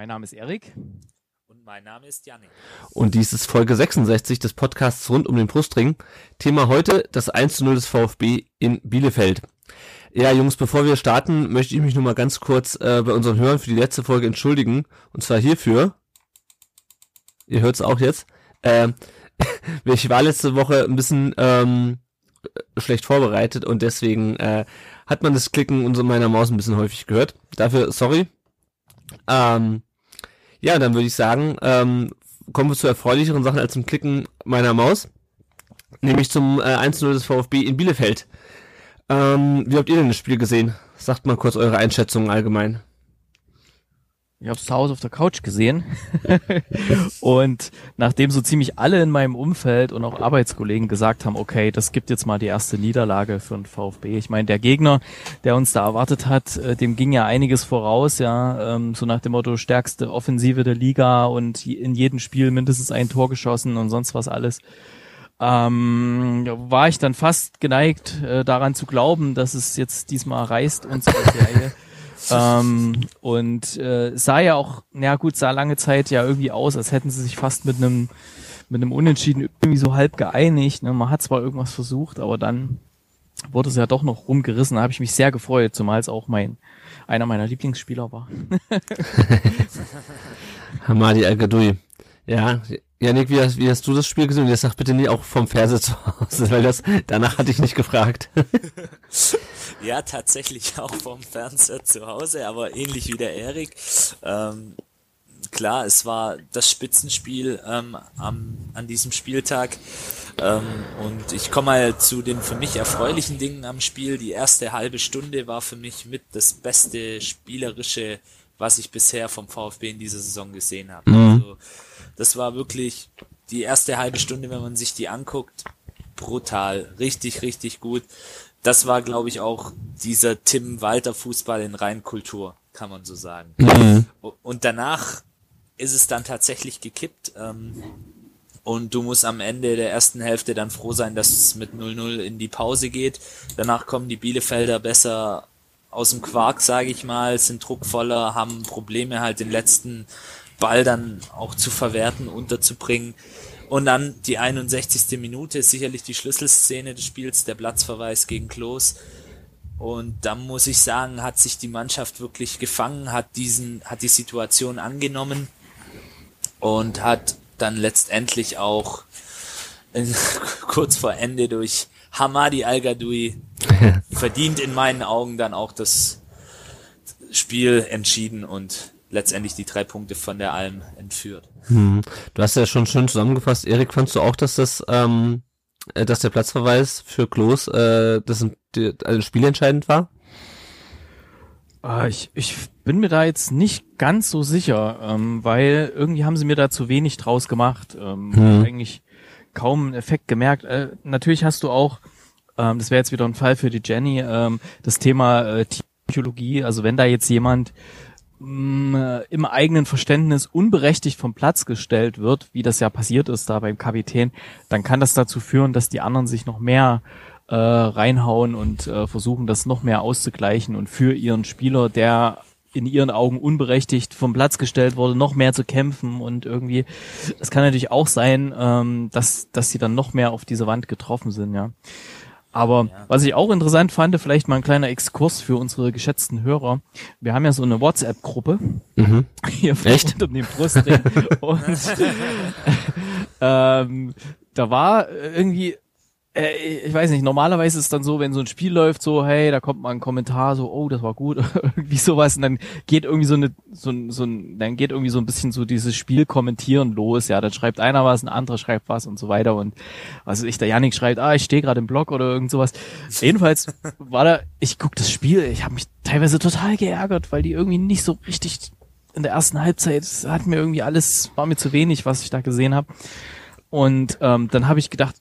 Mein Name ist Erik. Und mein Name ist Janik. Und dies ist Folge 66 des Podcasts rund um den Brustring. Thema heute das 1 zu 0 des VfB in Bielefeld. Ja, Jungs, bevor wir starten, möchte ich mich nur mal ganz kurz äh, bei unseren Hörern für die letzte Folge entschuldigen. Und zwar hierfür. Ihr hört es auch jetzt. Äh, ich war letzte Woche ein bisschen ähm, schlecht vorbereitet und deswegen äh, hat man das Klicken unserer meiner Maus ein bisschen häufig gehört. Dafür sorry. Ähm, ja, dann würde ich sagen, ähm, kommen wir zu erfreulicheren Sachen als zum Klicken meiner Maus. Nämlich zum äh, 1-0 des VfB in Bielefeld. Ähm, wie habt ihr denn das Spiel gesehen? Sagt mal kurz eure Einschätzung allgemein. Ich habe es zu Hause auf der Couch gesehen und nachdem so ziemlich alle in meinem Umfeld und auch Arbeitskollegen gesagt haben, okay, das gibt jetzt mal die erste Niederlage für den VfB. Ich meine, der Gegner, der uns da erwartet hat, äh, dem ging ja einiges voraus, ja, ähm, so nach dem Motto stärkste Offensive der Liga und in jedem Spiel mindestens ein Tor geschossen und sonst was alles. Ähm, war ich dann fast geneigt, äh, daran zu glauben, dass es jetzt diesmal reißt, unsere Serie ähm, und äh, sah ja auch, na gut, sah lange Zeit ja irgendwie aus, als hätten sie sich fast mit einem mit einem Unentschieden irgendwie so halb geeinigt. Ne? Man hat zwar irgendwas versucht, aber dann wurde es ja doch noch rumgerissen. Da habe ich mich sehr gefreut, zumal es auch mein einer meiner Lieblingsspieler war. Hamadi Al-Gadoui. Ja, Janik, wie hast, wie hast du das Spiel gesehen? Jetzt sag bitte nie auch vom Fernseher zu Hause, weil das, danach hatte ich nicht gefragt. Ja, tatsächlich auch vom Fernseher zu Hause, aber ähnlich wie der Erik. Ähm, klar, es war das Spitzenspiel ähm, am, an diesem Spieltag. Ähm, und ich komme mal zu den für mich erfreulichen Dingen am Spiel. Die erste halbe Stunde war für mich mit das beste spielerische, was ich bisher vom VfB in dieser Saison gesehen habe. Mhm. Also, das war wirklich die erste halbe Stunde, wenn man sich die anguckt, brutal, richtig, richtig gut. Das war, glaube ich, auch dieser Tim Walter Fußball in Reinkultur, kann man so sagen. Mhm. Und danach ist es dann tatsächlich gekippt. Ähm, und du musst am Ende der ersten Hälfte dann froh sein, dass es mit 0-0 in die Pause geht. Danach kommen die Bielefelder besser aus dem Quark, sage ich mal, sind druckvoller, haben Probleme halt den letzten Ball dann auch zu verwerten, unterzubringen. Und dann die 61. Minute ist sicherlich die Schlüsselszene des Spiels, der Platzverweis gegen Klos. Und da muss ich sagen, hat sich die Mannschaft wirklich gefangen, hat diesen, hat die Situation angenommen und hat dann letztendlich auch in, kurz vor Ende durch Hamadi Al-Gadoui verdient in meinen Augen dann auch das Spiel entschieden und letztendlich die drei Punkte von der Alm entführt. Hm. Du hast ja schon schön zusammengefasst. Erik, fandst du auch, dass das, ähm, äh, dass der Platzverweis für Klos äh, das also spielentscheidend war? Ah, ich, ich bin mir da jetzt nicht ganz so sicher, ähm, weil irgendwie haben sie mir da zu wenig draus gemacht. Ähm, hm. Eigentlich kaum einen Effekt gemerkt. Äh, natürlich hast du auch, ähm, das wäre jetzt wieder ein Fall für die Jenny, ähm, das Thema äh, Psychologie. Also wenn da jetzt jemand äh, im eigenen Verständnis unberechtigt vom Platz gestellt wird, wie das ja passiert ist da beim Kapitän, dann kann das dazu führen, dass die anderen sich noch mehr äh, reinhauen und äh, versuchen, das noch mehr auszugleichen und für ihren Spieler, der in ihren Augen unberechtigt vom Platz gestellt wurde, noch mehr zu kämpfen und irgendwie, es kann natürlich auch sein, ähm, dass, dass sie dann noch mehr auf diese Wand getroffen sind, ja. Aber ja. was ich auch interessant fand, vielleicht mal ein kleiner Exkurs für unsere geschätzten Hörer. Wir haben ja so eine WhatsApp-Gruppe mhm. hier Echt? um den Brustring. und ähm, da war irgendwie äh, ich weiß nicht, normalerweise ist es dann so, wenn so ein Spiel läuft, so, hey, da kommt mal ein Kommentar, so, oh, das war gut, irgendwie sowas, und dann geht irgendwie so eine, so, so ein, dann geht irgendwie so ein bisschen so dieses Spiel kommentieren los, ja, dann schreibt einer was, ein anderer schreibt was und so weiter und also ich, der Janik schreibt, ah, ich stehe gerade im Blog oder irgend sowas. Jedenfalls war da, ich guck das Spiel, ich habe mich teilweise total geärgert, weil die irgendwie nicht so richtig in der ersten Halbzeit hat mir irgendwie alles, war mir zu wenig, was ich da gesehen habe. Und ähm, dann habe ich gedacht,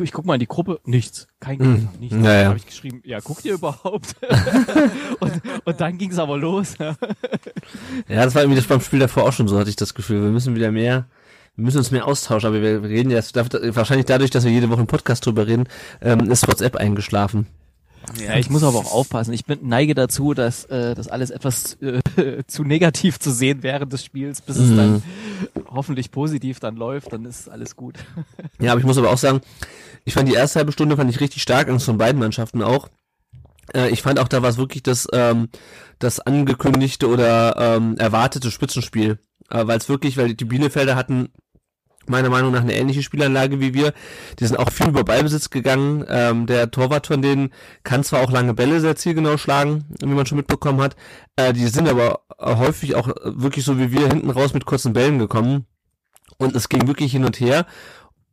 ich guck mal in die Gruppe, nichts, kein Gegner, nichts. Hm. Ja, ja. Dann habe ich geschrieben, ja, guckt ihr überhaupt? und, und dann ging es aber los. Ja, das war irgendwie das beim Spiel davor auch schon so, hatte ich das Gefühl. Wir müssen wieder mehr, wir müssen uns mehr austauschen, aber wir reden jetzt, wahrscheinlich dadurch, dass wir jede Woche im Podcast drüber reden, ähm, ist WhatsApp eingeschlafen. Ja, ich muss aber auch aufpassen. Ich bin, neige dazu, dass äh, das alles etwas äh, zu negativ zu sehen während des Spiels, bis es dann hoffentlich positiv dann läuft, dann ist alles gut. Ja, aber ich muss aber auch sagen, ich fand die erste halbe Stunde fand ich richtig stark, Angst von beiden Mannschaften auch. Äh, ich fand auch, da war es wirklich das, ähm, das angekündigte oder ähm, erwartete Spitzenspiel. Äh, weil es wirklich, weil die Bielefelder hatten meiner Meinung nach eine ähnliche Spielanlage wie wir. Die sind auch viel über Ballbesitz gegangen. Ähm, der Torwart von denen kann zwar auch lange Bälle sehr zielgenau schlagen, wie man schon mitbekommen hat. Äh, die sind aber häufig auch wirklich so wie wir hinten raus mit kurzen Bällen gekommen. Und es ging wirklich hin und her.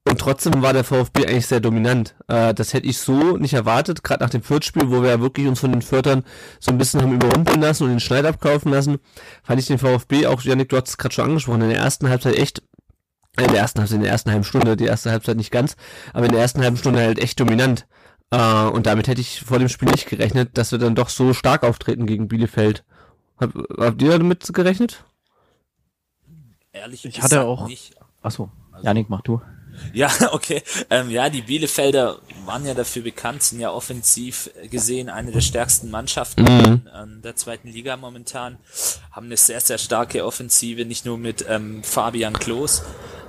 Und trotzdem war der VfB eigentlich sehr dominant. Äh, das hätte ich so nicht erwartet, gerade nach dem Viertspiel, wo wir ja wirklich uns von den Viertern so ein bisschen haben überrumpeln lassen und den Schneid abkaufen lassen, fand ich den VfB, auch Janik, du hast es gerade schon angesprochen, in der ersten Halbzeit echt, in der ersten Halbzeit, in der ersten halben Stunde, die erste Halbzeit nicht ganz, aber in der ersten halben Stunde halt echt dominant. Äh, und damit hätte ich vor dem Spiel nicht gerechnet, dass wir dann doch so stark auftreten gegen Bielefeld. Hab, habt ihr damit gerechnet? Ehrlich Ich gesagt hatte auch- nicht. Achso, Janik, mach du. Ja, okay. Ähm, ja, die Bielefelder waren ja dafür bekannt, sind ja offensiv gesehen eine der stärksten Mannschaften Mhm. an der zweiten Liga momentan. Haben eine sehr, sehr starke Offensive, nicht nur mit ähm, Fabian Klos,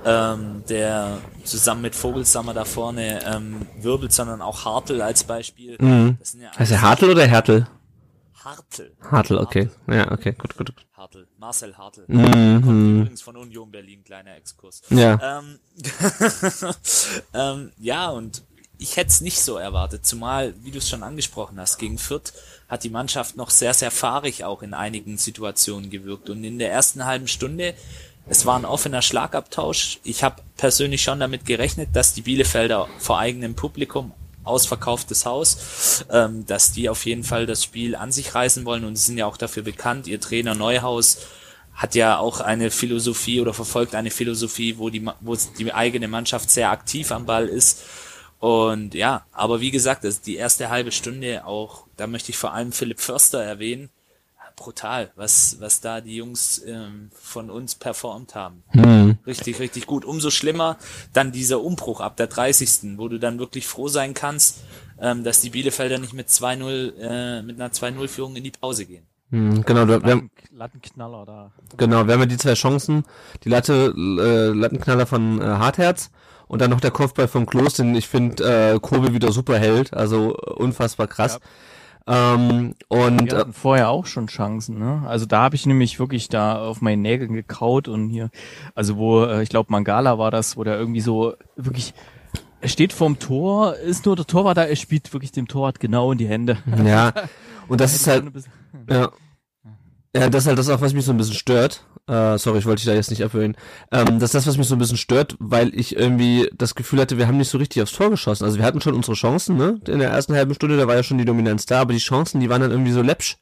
ähm, der zusammen mit Vogelsammer da vorne ähm, wirbelt, sondern auch Hartl als Beispiel. Mhm. Das sind ja der Hartl oder Hertel? Hartl. Hartl, okay. Ja, okay, gut, gut. gut. Hartl. Marcel Hartl. Mhm. Kommt übrigens von Union Berlin, kleiner Exkurs. Ja. Ähm, ähm, ja, und ich hätte es nicht so erwartet, zumal, wie du es schon angesprochen hast, gegen Fürth hat die Mannschaft noch sehr, sehr fahrig auch in einigen Situationen gewirkt. Und in der ersten halben Stunde, es war ein offener Schlagabtausch. Ich habe persönlich schon damit gerechnet, dass die Bielefelder vor eigenem Publikum ausverkauftes Haus, ähm, dass die auf jeden Fall das Spiel an sich reißen wollen und sind ja auch dafür bekannt. Ihr Trainer Neuhaus hat ja auch eine Philosophie oder verfolgt eine Philosophie, wo die, wo die eigene Mannschaft sehr aktiv am Ball ist. Und ja, aber wie gesagt, das die erste halbe Stunde auch, da möchte ich vor allem Philipp Förster erwähnen. Brutal, was, was da die Jungs ähm, von uns performt haben. Richtig, richtig gut. Umso schlimmer dann dieser Umbruch ab der 30. wo du dann wirklich froh sein kannst, ähm, dass die Bielefelder nicht mit 2-0, äh, mit einer 2-0-Führung in die Pause gehen. Mhm, genau, wir, wir haben, Latten, Lattenknaller da. genau, wir haben ja die zwei Chancen. Die Latte, äh, Lattenknaller von äh, Hartherz und dann noch der Kopfball von Klos, den ich finde äh, Kobe wieder super hält. Also äh, unfassbar krass. Ähm, und Wir äh, hatten vorher auch schon Chancen, ne? Also da habe ich nämlich wirklich da auf meinen Nägeln gekaut und hier, also wo, äh, ich glaube Mangala war das, wo der irgendwie so wirklich, er steht vorm Tor, ist nur der Torwart da, er spielt wirklich dem Torwart genau in die Hände. ja, und das ist halt, Ja. Ja, das ist halt das auch, was mich so ein bisschen stört. Äh, sorry, ich wollte dich da jetzt nicht abhören. Ähm, das ist das, was mich so ein bisschen stört, weil ich irgendwie das Gefühl hatte, wir haben nicht so richtig aufs Tor geschossen. Also wir hatten schon unsere Chancen, ne? In der ersten halben Stunde, da war ja schon die Dominanz da, aber die Chancen, die waren dann irgendwie so läppsch.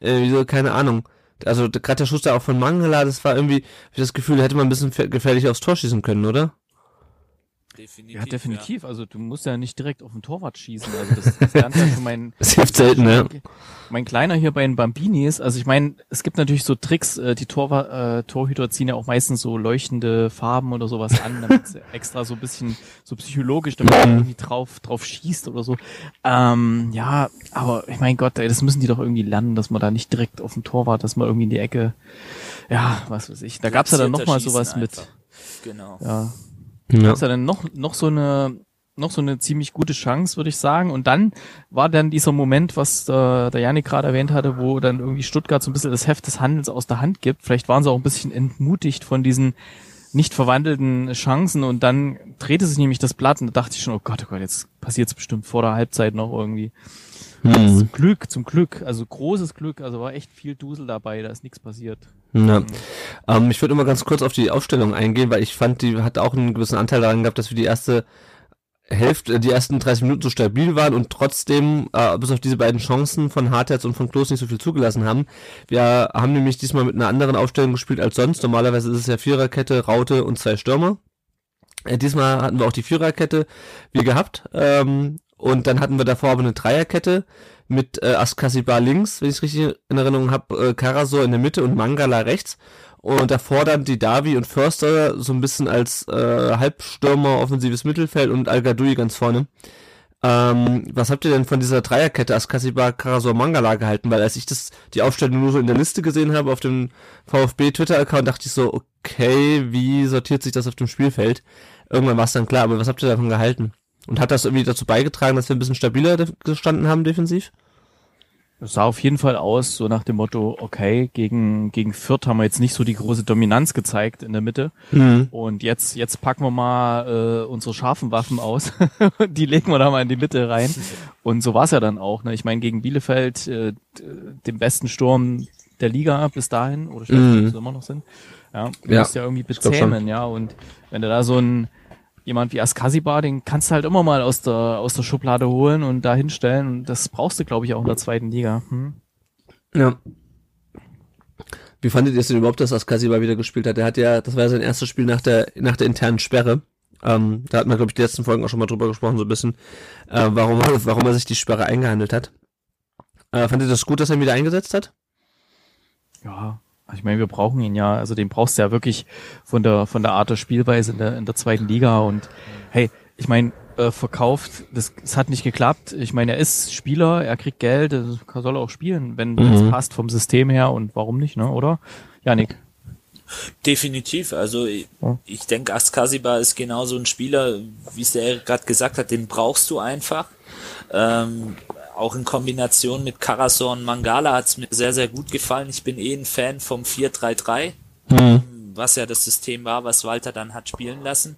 Äh, wie so, keine Ahnung. Also gerade der Schuss da auch von Mangala, das war irgendwie, ich das Gefühl, hätte man ein bisschen gefährlich aufs Tor schießen können, oder? Definitiv. Ja, definitiv. Also du musst ja nicht direkt auf den Torwart schießen. Also das, das lernt ja schon mein, Das hilft selten, ne? mein Kleiner hier bei den Bambinis. Also ich meine, es gibt natürlich so Tricks, äh, die Torwart, äh, Torhüter ziehen ja auch meistens so leuchtende Farben oder sowas an, damit sie extra so ein bisschen so psychologisch, damit man irgendwie drauf, drauf schießt oder so. Ähm, ja, aber ich mein Gott, ey, das müssen die doch irgendwie lernen, dass man da nicht direkt auf den Torwart, dass man irgendwie in die Ecke, ja, was weiß ich. Da gab's ja dann noch mal sowas mit, Einfach. Genau. ja, Ja. gab's ja dann noch, noch so eine, noch so eine ziemlich gute Chance, würde ich sagen. Und dann war dann dieser Moment, was äh, der Janik gerade erwähnt hatte, wo dann irgendwie Stuttgart so ein bisschen das Heft des Handels aus der Hand gibt. Vielleicht waren sie auch ein bisschen entmutigt von diesen nicht verwandelten Chancen und dann drehte sich nämlich das Blatt und da dachte ich schon, oh Gott, oh Gott, jetzt passiert's bestimmt vor der Halbzeit noch irgendwie. Hm. Zum Glück, zum Glück, also großes Glück, also war echt viel Dusel dabei, da ist nichts passiert. Ja. Ähm, ich würde immer ganz kurz auf die Aufstellung eingehen, weil ich fand, die hat auch einen gewissen Anteil daran gehabt, dass wir die erste Hälfte, die ersten 30 Minuten so stabil waren und trotzdem, äh, bis auf diese beiden Chancen von Hartherz und von Klos nicht so viel zugelassen haben. Wir haben nämlich diesmal mit einer anderen Aufstellung gespielt als sonst. Normalerweise ist es ja Viererkette, Raute und zwei Stürmer. Äh, diesmal hatten wir auch die Viererkette wie gehabt. Ähm, und dann hatten wir davor aber eine Dreierkette mit äh, Askasibar links, wenn ich es richtig in Erinnerung habe, äh, Karasor in der Mitte und Mangala rechts. Und davor dann die Davi und Förster so ein bisschen als äh, Halbstürmer, offensives Mittelfeld und al ganz vorne. Ähm, was habt ihr denn von dieser Dreierkette Askasiba, Karasor, Mangala gehalten? Weil als ich das, die Aufstellung nur so in der Liste gesehen habe auf dem VfB Twitter-Account, dachte ich so, okay, wie sortiert sich das auf dem Spielfeld? Irgendwann war es dann klar, aber was habt ihr davon gehalten? Und hat das irgendwie dazu beigetragen, dass wir ein bisschen stabiler gestanden haben defensiv? Es sah auf jeden Fall aus, so nach dem Motto, okay, gegen, gegen Fürth haben wir jetzt nicht so die große Dominanz gezeigt in der Mitte. Mhm. Und jetzt, jetzt packen wir mal äh, unsere scharfen Waffen aus. die legen wir da mal in die Mitte rein. Und so war es ja dann auch. Ne? Ich meine, gegen Bielefeld, äh, dem besten Sturm der Liga bis dahin, oder ich weiß nicht, mhm. ob sie immer noch sind. Ja, du ja. musst ja irgendwie bezähmen, ja. Und wenn du da so ein jemand wie Askasibar, den kannst du halt immer mal aus der, aus der Schublade holen und da hinstellen. Und das brauchst du, glaube ich, auch in der zweiten Liga. Hm? Ja. Wie fandet ihr es denn überhaupt, dass Askasibar wieder gespielt hat? Der hat ja, das war ja sein erstes Spiel nach der, nach der internen Sperre. Ähm, da hat man, glaube ich, die letzten Folgen auch schon mal drüber gesprochen, so ein bisschen, äh, warum, warum er sich die Sperre eingehandelt hat. Äh, fandet ihr das gut, dass er ihn wieder eingesetzt hat? Ja, ich meine, wir brauchen ihn ja, also den brauchst du ja wirklich von der von der Art der Spielweise in der in der zweiten Liga und hey, ich meine, äh, verkauft, das, das hat nicht geklappt. Ich meine, er ist Spieler, er kriegt Geld, er soll auch spielen, wenn mhm. es passt vom System her und warum nicht, ne, oder? Janik. Definitiv. Also ich, ja. ich denke, Askasiba ist genauso ein Spieler, wie es der gerade gesagt hat, den brauchst du einfach. Ähm, auch in Kombination mit Karasor und Mangala hat es mir sehr, sehr gut gefallen. Ich bin eh ein Fan vom 4-3-3, mhm. was ja das System war, was Walter dann hat spielen lassen,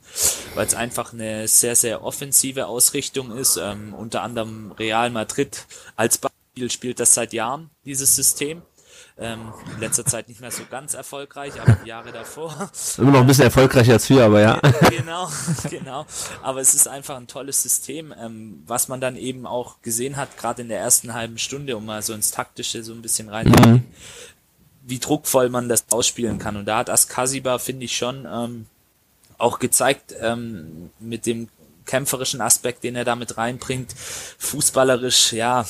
weil es einfach eine sehr, sehr offensive Ausrichtung ist. Ähm, unter anderem Real Madrid als Beispiel spielt das seit Jahren, dieses System. Ähm, in letzter Zeit nicht mehr so ganz erfolgreich, aber die Jahre davor. Immer noch ein bisschen erfolgreicher als wir, aber ja. genau, genau. Aber es ist einfach ein tolles System, ähm, was man dann eben auch gesehen hat, gerade in der ersten halben Stunde, um mal so ins Taktische so ein bisschen reinzugehen, mhm. wie druckvoll man das ausspielen kann. Und da hat Askasiba, finde ich schon, ähm, auch gezeigt, ähm, mit dem kämpferischen Aspekt, den er damit reinbringt, fußballerisch, ja,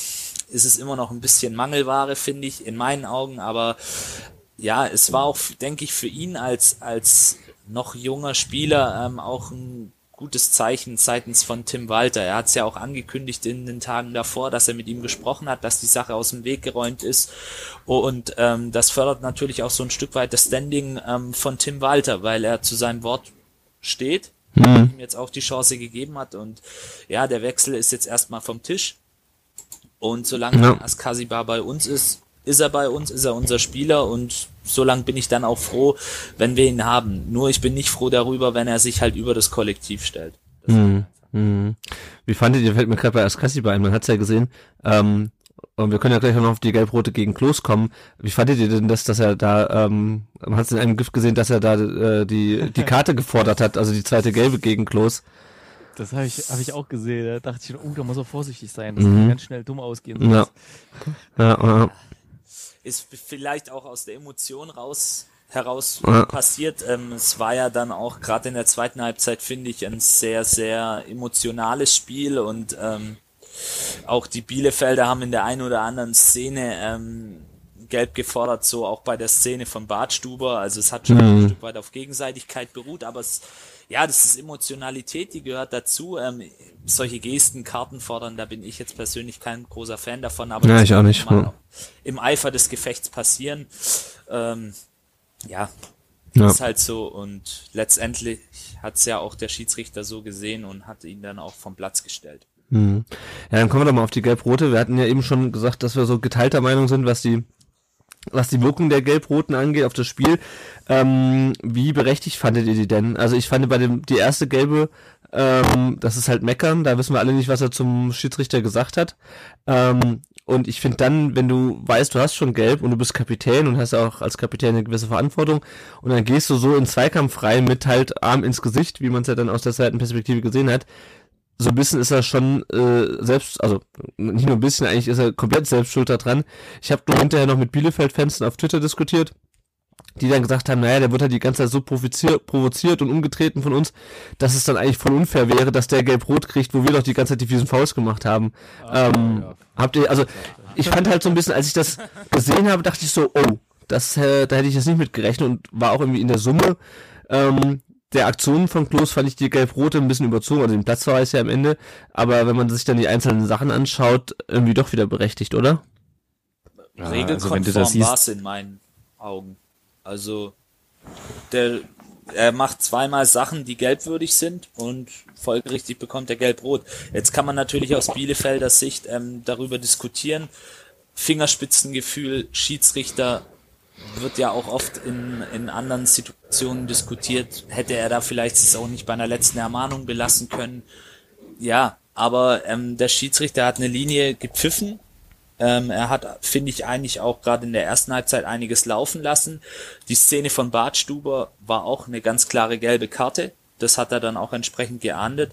ist es immer noch ein bisschen Mangelware, finde ich, in meinen Augen, aber ja, es war auch, denke ich, für ihn als, als noch junger Spieler ähm, auch ein gutes Zeichen seitens von Tim Walter. Er hat es ja auch angekündigt in den Tagen davor, dass er mit ihm gesprochen hat, dass die Sache aus dem Weg geräumt ist. Und ähm, das fördert natürlich auch so ein Stück weit das Standing ähm, von Tim Walter, weil er zu seinem Wort steht, mhm. ihm jetzt auch die Chance gegeben hat. Und ja, der Wechsel ist jetzt erstmal vom Tisch. Und solange ja. Askasibar bei uns ist, ist er bei uns, ist er unser Spieler und solange bin ich dann auch froh, wenn wir ihn haben. Nur ich bin nicht froh darüber, wenn er sich halt über das Kollektiv stellt. Das mhm. Mhm. Wie fandet ihr, fällt mir gerade bei Askasibar ein, man hat's ja gesehen, ähm, und wir können ja gleich noch auf die Gelbrote gegen Klos kommen. Wie fandet ihr denn das, dass er da, ähm, man hat es in einem Gift gesehen, dass er da äh, die, die Karte gefordert hat, also die zweite Gelbe gegen Klos? Das habe ich, hab ich auch gesehen. Da dachte ich, oh, da muss er vorsichtig sein. Das mhm. kann ganz schnell dumm ausgehen. Ja. ja, ja. Ist vielleicht auch aus der Emotion raus heraus ja. passiert. Ähm, es war ja dann auch gerade in der zweiten Halbzeit, finde ich, ein sehr, sehr emotionales Spiel und ähm, auch die Bielefelder haben in der einen oder anderen Szene ähm, gelb gefordert, so auch bei der Szene von Bartstuber. Also es hat schon mhm. ein Stück weit auf Gegenseitigkeit beruht, aber es ja, das ist Emotionalität, die gehört dazu. Ähm, solche Gesten, Karten fordern, da bin ich jetzt persönlich kein großer Fan davon, aber ja, das ich auch nicht. Ja. im Eifer des Gefechts passieren. Ähm, ja, ja. ist halt so und letztendlich hat es ja auch der Schiedsrichter so gesehen und hat ihn dann auch vom Platz gestellt. Mhm. Ja, dann kommen wir doch mal auf die Gelb-Rote. Wir hatten ja eben schon gesagt, dass wir so geteilter Meinung sind, was die was die Wirkung der Gelb-Roten angeht auf das Spiel. Ähm, wie berechtigt fandet ihr die denn? Also ich fand bei dem die erste gelbe, ähm, das ist halt meckern, da wissen wir alle nicht, was er zum Schiedsrichter gesagt hat. Ähm, und ich finde dann, wenn du weißt, du hast schon gelb und du bist Kapitän und hast auch als Kapitän eine gewisse Verantwortung und dann gehst du so in Zweikampf rein mit halt Arm ins Gesicht, wie man es ja dann aus der Seitenperspektive gesehen hat, so ein bisschen ist er schon äh, selbst, also nicht nur ein bisschen, eigentlich ist er komplett selbst schuld daran. Ich habe nur hinterher noch mit Bielefeld-Fans auf Twitter diskutiert, die dann gesagt haben, naja, der wird halt die ganze Zeit so provoziert, und umgetreten von uns, dass es dann eigentlich voll unfair wäre, dass der gelb-rot kriegt, wo wir doch die ganze Zeit die fiesen Fouls gemacht haben. ähm, Habt ihr, also ich fand halt so ein bisschen, als ich das gesehen habe, dachte ich so, oh, das, äh, da hätte ich jetzt nicht mit gerechnet und war auch irgendwie in der Summe ähm, der Aktionen von Klos fand ich die gelb-rote ein bisschen überzogen, also den Platzverweis ja am Ende, aber wenn man sich dann die einzelnen Sachen anschaut, irgendwie doch wieder berechtigt, oder? Ja, also wenn du Regelkonform das siehst- war es in meinen Augen. Also der er macht zweimal Sachen, die gelbwürdig sind und folgerichtig bekommt er gelb-rot. Jetzt kann man natürlich aus Bielefelder Sicht ähm, darüber diskutieren. Fingerspitzengefühl, Schiedsrichter wird ja auch oft in, in anderen Situationen diskutiert. Hätte er da vielleicht es auch nicht bei einer letzten Ermahnung belassen können. Ja, aber ähm, der Schiedsrichter hat eine Linie gepfiffen. Ähm, er hat, finde ich, eigentlich auch gerade in der ersten Halbzeit einiges laufen lassen. Die Szene von Bart Stuber war auch eine ganz klare gelbe Karte. Das hat er dann auch entsprechend geahndet.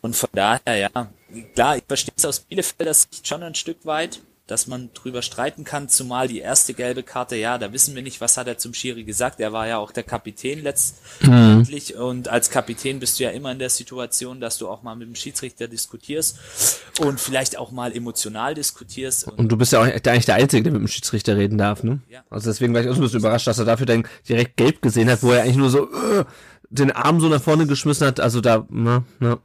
Und von daher, ja, klar, ich verstehe es aus Bielefelder Sicht schon ein Stück weit, dass man drüber streiten kann, zumal die erste gelbe Karte, ja, da wissen wir nicht, was hat er zum Schiri gesagt. Er war ja auch der Kapitän letztendlich und als Kapitän bist du ja immer in der Situation, dass du auch mal mit dem Schiedsrichter diskutierst und vielleicht auch mal emotional diskutierst. Und, Und du bist ja auch eigentlich der Einzige, der mit dem Schiedsrichter reden darf, ne? Ja. Also deswegen war ich auch so ein bisschen überrascht, dass er dafür dann direkt gelb gesehen hat, wo er eigentlich nur so äh, den Arm so nach vorne geschmissen hat. Also da, na, na.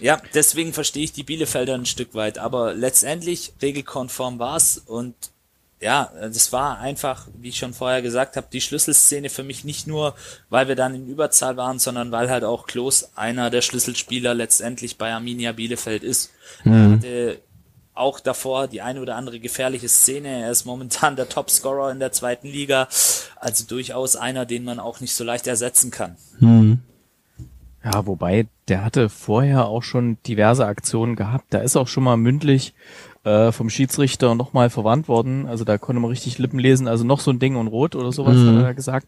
Ja, deswegen verstehe ich die Bielefelder ein Stück weit, aber letztendlich regelkonform war's und ja, das war einfach, wie ich schon vorher gesagt habe, die Schlüsselszene für mich nicht nur, weil wir dann in Überzahl waren, sondern weil halt auch Klos einer der Schlüsselspieler letztendlich bei Arminia Bielefeld ist. Er hatte auch davor die eine oder andere gefährliche Szene. Er ist momentan der Topscorer in der zweiten Liga, also durchaus einer, den man auch nicht so leicht ersetzen kann. Ja, wobei, der hatte vorher auch schon diverse Aktionen gehabt. Da ist auch schon mal mündlich äh, vom Schiedsrichter nochmal verwandt worden. Also da konnte man richtig Lippen lesen. Also noch so ein Ding und rot oder sowas hat er gesagt.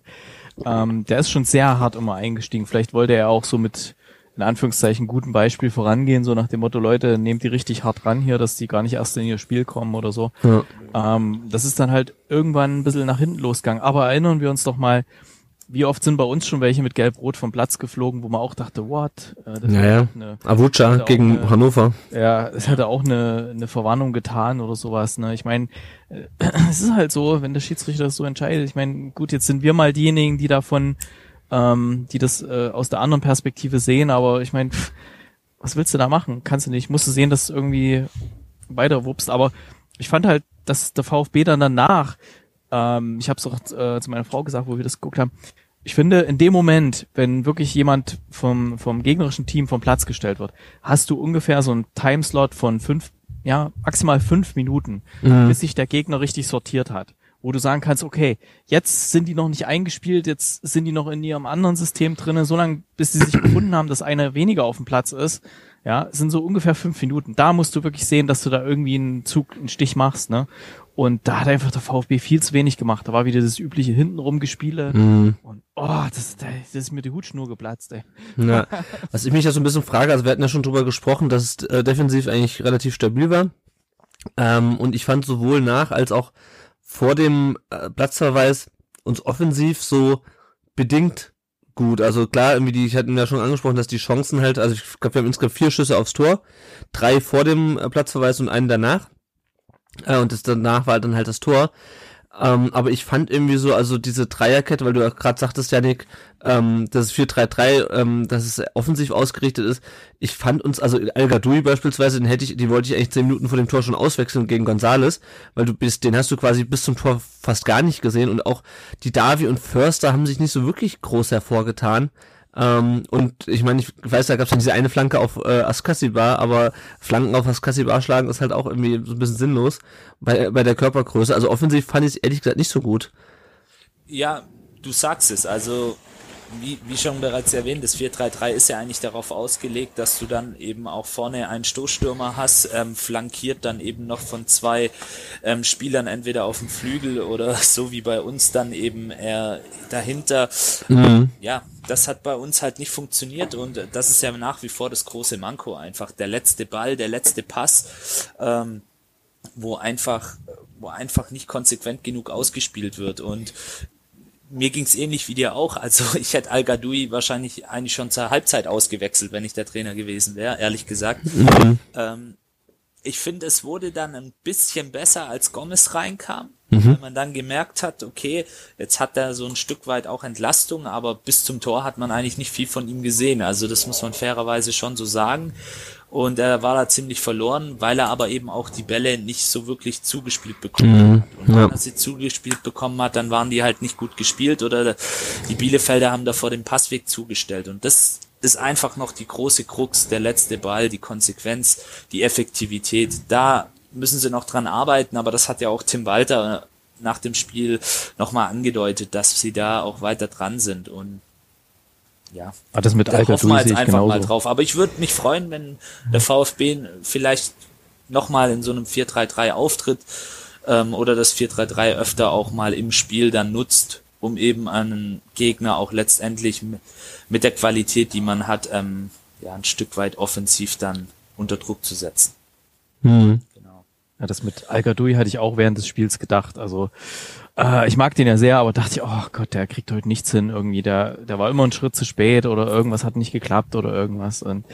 Ähm, der ist schon sehr hart immer eingestiegen. Vielleicht wollte er auch so mit, in Anführungszeichen, gutem Beispiel vorangehen, so nach dem Motto, Leute, nehmt die richtig hart ran hier, dass die gar nicht erst in ihr Spiel kommen oder so. Ja. Ähm, das ist dann halt irgendwann ein bisschen nach hinten losgegangen. Aber erinnern wir uns doch mal, wie oft sind bei uns schon welche mit Gelb-Rot vom Platz geflogen, wo man auch dachte, what? Äh, das Ja, war ja. auch Eine, Avucha gegen eine- Hannover. ja, es hätte auch eine, eine Verwarnung getan oder sowas. Ne? Ich meine, äh, es ist halt so, wenn der Schiedsrichter das so entscheidet. Ich meine, gut, jetzt sind wir mal diejenigen, die davon, ähm, die das äh, aus der anderen Perspektive sehen, aber ich meine, was willst du da machen? Kannst du nicht. Musst du sehen, dass du irgendwie weiter wuppst. Aber ich fand halt, dass der VfB dann danach, ähm, ich habe es auch äh, zu meiner Frau gesagt, wo wir das geguckt haben, ich finde, in dem Moment, wenn wirklich jemand vom, vom gegnerischen Team vom Platz gestellt wird, hast du ungefähr so einen Timeslot von fünf, ja, maximal fünf Minuten, bis sich der Gegner richtig sortiert hat. Wo du sagen kannst, okay, jetzt sind die noch nicht eingespielt, jetzt sind die noch in ihrem anderen System drinnen, so lange, bis sie sich gefunden haben, dass einer weniger auf dem Platz ist, ja, sind so ungefähr fünf Minuten. Da musst du wirklich sehen, dass du da irgendwie einen Zug, einen Stich machst, ne? Und da hat einfach der VfB viel zu wenig gemacht. Da war wieder das übliche hintenrum Gespiele. Und oh, das, das ist mir die Hutschnur geplatzt, ey. Ja. Was ich mich ja so ein bisschen frage, also wir hatten ja schon drüber gesprochen, dass es äh, defensiv eigentlich relativ stabil war. Ähm, und ich fand sowohl nach als auch vor dem äh, Platzverweis uns offensiv so bedingt gut. Also klar, irgendwie die, ich hatte ja schon angesprochen, dass die Chancen halt, also ich glaube, wir haben insgesamt vier Schüsse aufs Tor, drei vor dem äh, Platzverweis und einen danach. Äh, und das danach war dann halt das Tor. Ähm, aber ich fand irgendwie so, also diese Dreierkette, weil du ja gerade sagtest, Janik, ähm, das ist 4-3-3, ähm, dass es offensiv ausgerichtet ist. Ich fand uns, also Gadoui beispielsweise, den hätte ich, die wollte ich eigentlich zehn Minuten vor dem Tor schon auswechseln gegen Gonzales, weil du bist, den hast du quasi bis zum Tor fast gar nicht gesehen und auch die Davi und Förster haben sich nicht so wirklich groß hervorgetan. Ähm, und ich meine, ich weiß, da gab es diese eine Flanke auf äh, Askasibar, aber Flanken auf Askasibar schlagen ist halt auch irgendwie so ein bisschen sinnlos bei, bei der Körpergröße. Also offensiv fand ich es ehrlich gesagt nicht so gut. Ja, du sagst es. Also wie, wie schon bereits erwähnt, das 4-3-3 ist ja eigentlich darauf ausgelegt, dass du dann eben auch vorne einen Stoßstürmer hast, ähm, flankiert dann eben noch von zwei ähm, Spielern entweder auf dem Flügel oder so wie bei uns dann eben eher dahinter. Mhm. Ja, das hat bei uns halt nicht funktioniert und das ist ja nach wie vor das große Manko einfach. Der letzte Ball, der letzte Pass, ähm, wo einfach, wo einfach nicht konsequent genug ausgespielt wird und mir ging's ähnlich wie dir auch. Also ich hätte Al Gadoui wahrscheinlich eigentlich schon zur Halbzeit ausgewechselt, wenn ich der Trainer gewesen wäre, ehrlich gesagt. Mhm. Ähm, ich finde, es wurde dann ein bisschen besser, als Gomez reinkam, mhm. weil man dann gemerkt hat, okay, jetzt hat er so ein Stück weit auch Entlastung, aber bis zum Tor hat man eigentlich nicht viel von ihm gesehen. Also das muss man fairerweise schon so sagen und er war da ziemlich verloren, weil er aber eben auch die Bälle nicht so wirklich zugespielt bekommen mhm, hat. Und wenn er sie zugespielt bekommen hat, dann waren die halt nicht gut gespielt oder die Bielefelder haben da vor dem Passweg zugestellt. Und das ist einfach noch die große Krux, der letzte Ball, die Konsequenz, die Effektivität. Da müssen sie noch dran arbeiten, aber das hat ja auch Tim Walter nach dem Spiel nochmal angedeutet, dass sie da auch weiter dran sind und ja. Ah, das mit da Alter hoffen wir jetzt einfach genauso. mal drauf. Aber ich würde mich freuen, wenn der VfB vielleicht nochmal in so einem 4-3-3 auftritt ähm, oder das 4-3-3 öfter auch mal im Spiel dann nutzt, um eben einen Gegner auch letztendlich mit der Qualität, die man hat, ähm, ja, ein Stück weit offensiv dann unter Druck zu setzen. Mhm. Genau. Ja, das mit Al hatte ich auch während des Spiels gedacht. Also äh, ich mag den ja sehr, aber dachte ich, oh Gott, der kriegt heute nichts hin irgendwie. Der, der war immer einen Schritt zu spät oder irgendwas hat nicht geklappt oder irgendwas. Und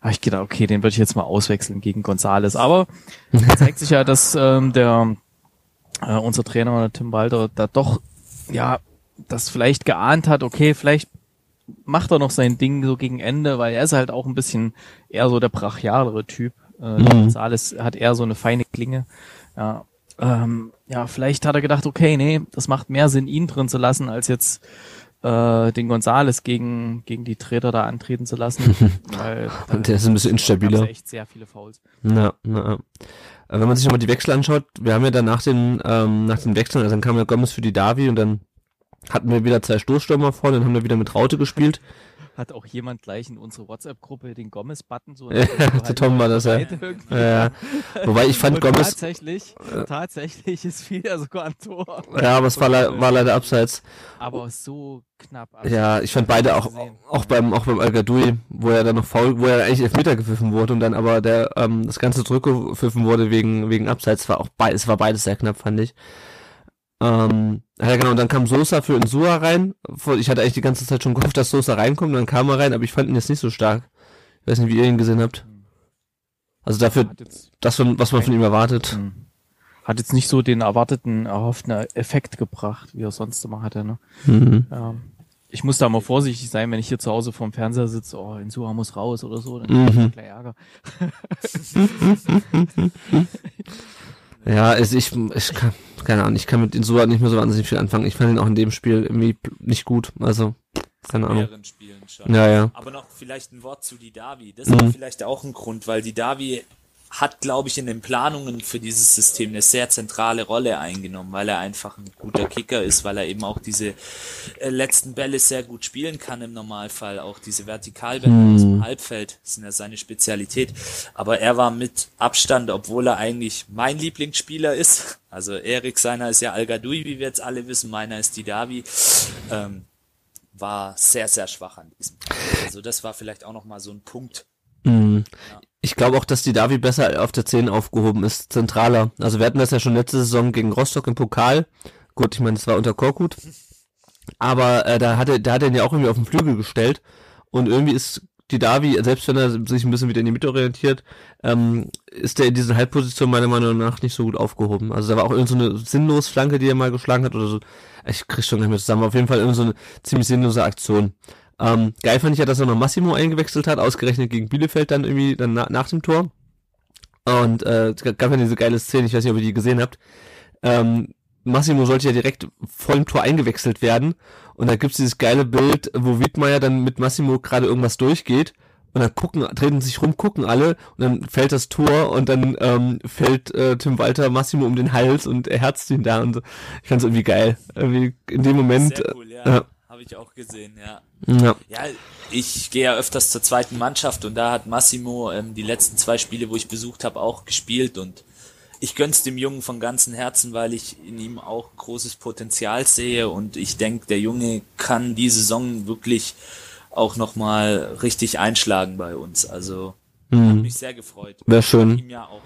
habe ich gedacht, okay, den würde ich jetzt mal auswechseln gegen Gonzales. Aber zeigt sich ja, dass ähm, der äh, unser Trainer Tim Walter da doch ja das vielleicht geahnt hat, okay, vielleicht macht er noch sein Ding so gegen Ende, weil er ist halt auch ein bisschen eher so der brachialere Typ. Äh, mhm. Gonzales hat eher so eine feine Klinge. Ja, ähm, ja, vielleicht hat er gedacht, okay, nee, das macht mehr Sinn, ihn drin zu lassen, als jetzt äh, den Gonzales gegen, gegen die Treter da antreten zu lassen. weil der ist ein bisschen instabiler. echt sehr viele Fouls. Na, na. Wenn man sich nochmal die Wechsel anschaut, wir haben ja dann nach den, ähm, nach den Wechseln, also dann kam ja Gomez für die Davi und dann hatten wir wieder zwei Stoßstürmer vorne, dann haben wir wieder mit Raute gespielt hat auch jemand gleich in unsere WhatsApp-Gruppe den Gomez-Button so. Ja, halt Tom war das ja. ja. Wobei ich fand Gomez. Tatsächlich, tatsächlich ist wieder sogar ein Tor. Ja, aber es war, le war leider abseits. Aber so knapp. Abseits. Ja, ich fand beide auch, auch beim, auch beim al wo er dann noch faul, wo er eigentlich Elfmeter gepfiffen wurde und dann aber der, ähm, das Ganze zurückgepfiffen wurde wegen, wegen Abseits, war auch beides, es war beides sehr knapp, fand ich. Ähm, ja genau, und dann kam Sosa für Insua rein. Ich hatte eigentlich die ganze Zeit schon gehofft, dass Sosa reinkommt, dann kam er rein, aber ich fand ihn jetzt nicht so stark. Ich weiß nicht, wie ihr ihn gesehen habt. Also dafür, das, was man von ihm erwartet. Hm. Hat jetzt nicht so den erwarteten, erhofften Effekt gebracht, wie er sonst immer hatte. Ne? Mhm. Ja. Ich muss da mal vorsichtig sein, wenn ich hier zu Hause vorm Fernseher sitze, oh, Insua muss raus oder so, dann mhm. ich gleich Ärger. ja, also ich, ich kann, keine Ahnung, ich kann mit Insua nicht mehr so wahnsinnig viel anfangen. Ich fand ihn auch in dem Spiel irgendwie nicht gut. Also, keine Ahnung. Spielen schon. Ja, ja. Aber noch vielleicht ein Wort zu Didavi. Das mhm. ist vielleicht auch ein Grund, weil Didavi hat, glaube ich, in den Planungen für dieses System eine sehr zentrale Rolle eingenommen, weil er einfach ein guter Kicker ist, weil er eben auch diese äh, letzten Bälle sehr gut spielen kann im Normalfall, auch diese Vertikalbälle hm. aus dem Halbfeld sind ja seine Spezialität. Aber er war mit Abstand, obwohl er eigentlich mein Lieblingsspieler ist, also Erik seiner ist ja Al wie wir jetzt alle wissen, meiner ist Didavi, ähm, war sehr, sehr schwach an diesem. Also das war vielleicht auch nochmal so ein Punkt. Mhm. Ja. Ich glaube auch, dass die Davi besser auf der 10 aufgehoben ist, zentraler. Also wir hatten das ja schon letzte Saison gegen Rostock im Pokal. Gut, ich meine, das war unter Korkut. Aber äh, da hat er, da hat er ihn ja auch irgendwie auf den Flügel gestellt. Und irgendwie ist die Davi, selbst wenn er sich ein bisschen wieder in die Mitte orientiert, ähm, ist er in dieser Halbposition meiner Meinung nach nicht so gut aufgehoben. Also da war auch irgend so eine sinnlose Flanke, die er mal geschlagen hat oder so. Ich krieg schon nicht mehr zusammen. Auf jeden Fall irgend so eine ziemlich sinnlose Aktion. Ähm, geil fand ich ja, dass er noch Massimo eingewechselt hat, ausgerechnet gegen Bielefeld dann irgendwie dann na, nach dem Tor. Und äh, es gab ja diese geile Szene, ich weiß nicht, ob ihr die gesehen habt. Ähm, Massimo sollte ja direkt vor dem Tor eingewechselt werden. Und da gibt's dieses geile Bild, wo Wiedmeier dann mit Massimo gerade irgendwas durchgeht. Und dann gucken, treten sich rum, gucken alle und dann fällt das Tor und dann ähm, fällt äh, Tim Walter Massimo um den Hals und er herzt ihn da und so. Ich fand's irgendwie geil. Irgendwie in dem Moment. Cool, ja. Äh, habe ich auch gesehen, ja. Ja. Ja, ich gehe ja öfters zur zweiten Mannschaft und da hat Massimo ähm, die letzten zwei Spiele, wo ich besucht habe, auch gespielt und ich gönn's dem Jungen von ganzem Herzen, weil ich in ihm auch großes Potenzial sehe und ich denke, der Junge kann die Saison wirklich auch nochmal richtig einschlagen bei uns. Also hat mich sehr gefreut. Wär schön. Ihm ja auch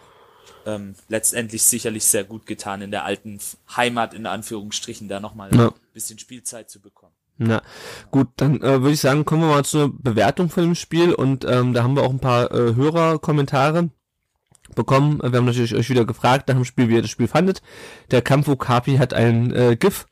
ähm, letztendlich sicherlich sehr gut getan, in der alten Heimat in Anführungsstrichen da nochmal Ja. ein bisschen Spielzeit zu bekommen. Na, gut, dann äh, würde ich sagen, kommen wir mal zu einer Bewertung von dem Spiel und ähm, da haben wir auch ein paar äh, Hörerkommentare bekommen. Wir haben natürlich euch wieder gefragt nach dem Spiel, wie ihr das Spiel fandet. Der Kampf Kapi hat ein äh, GIF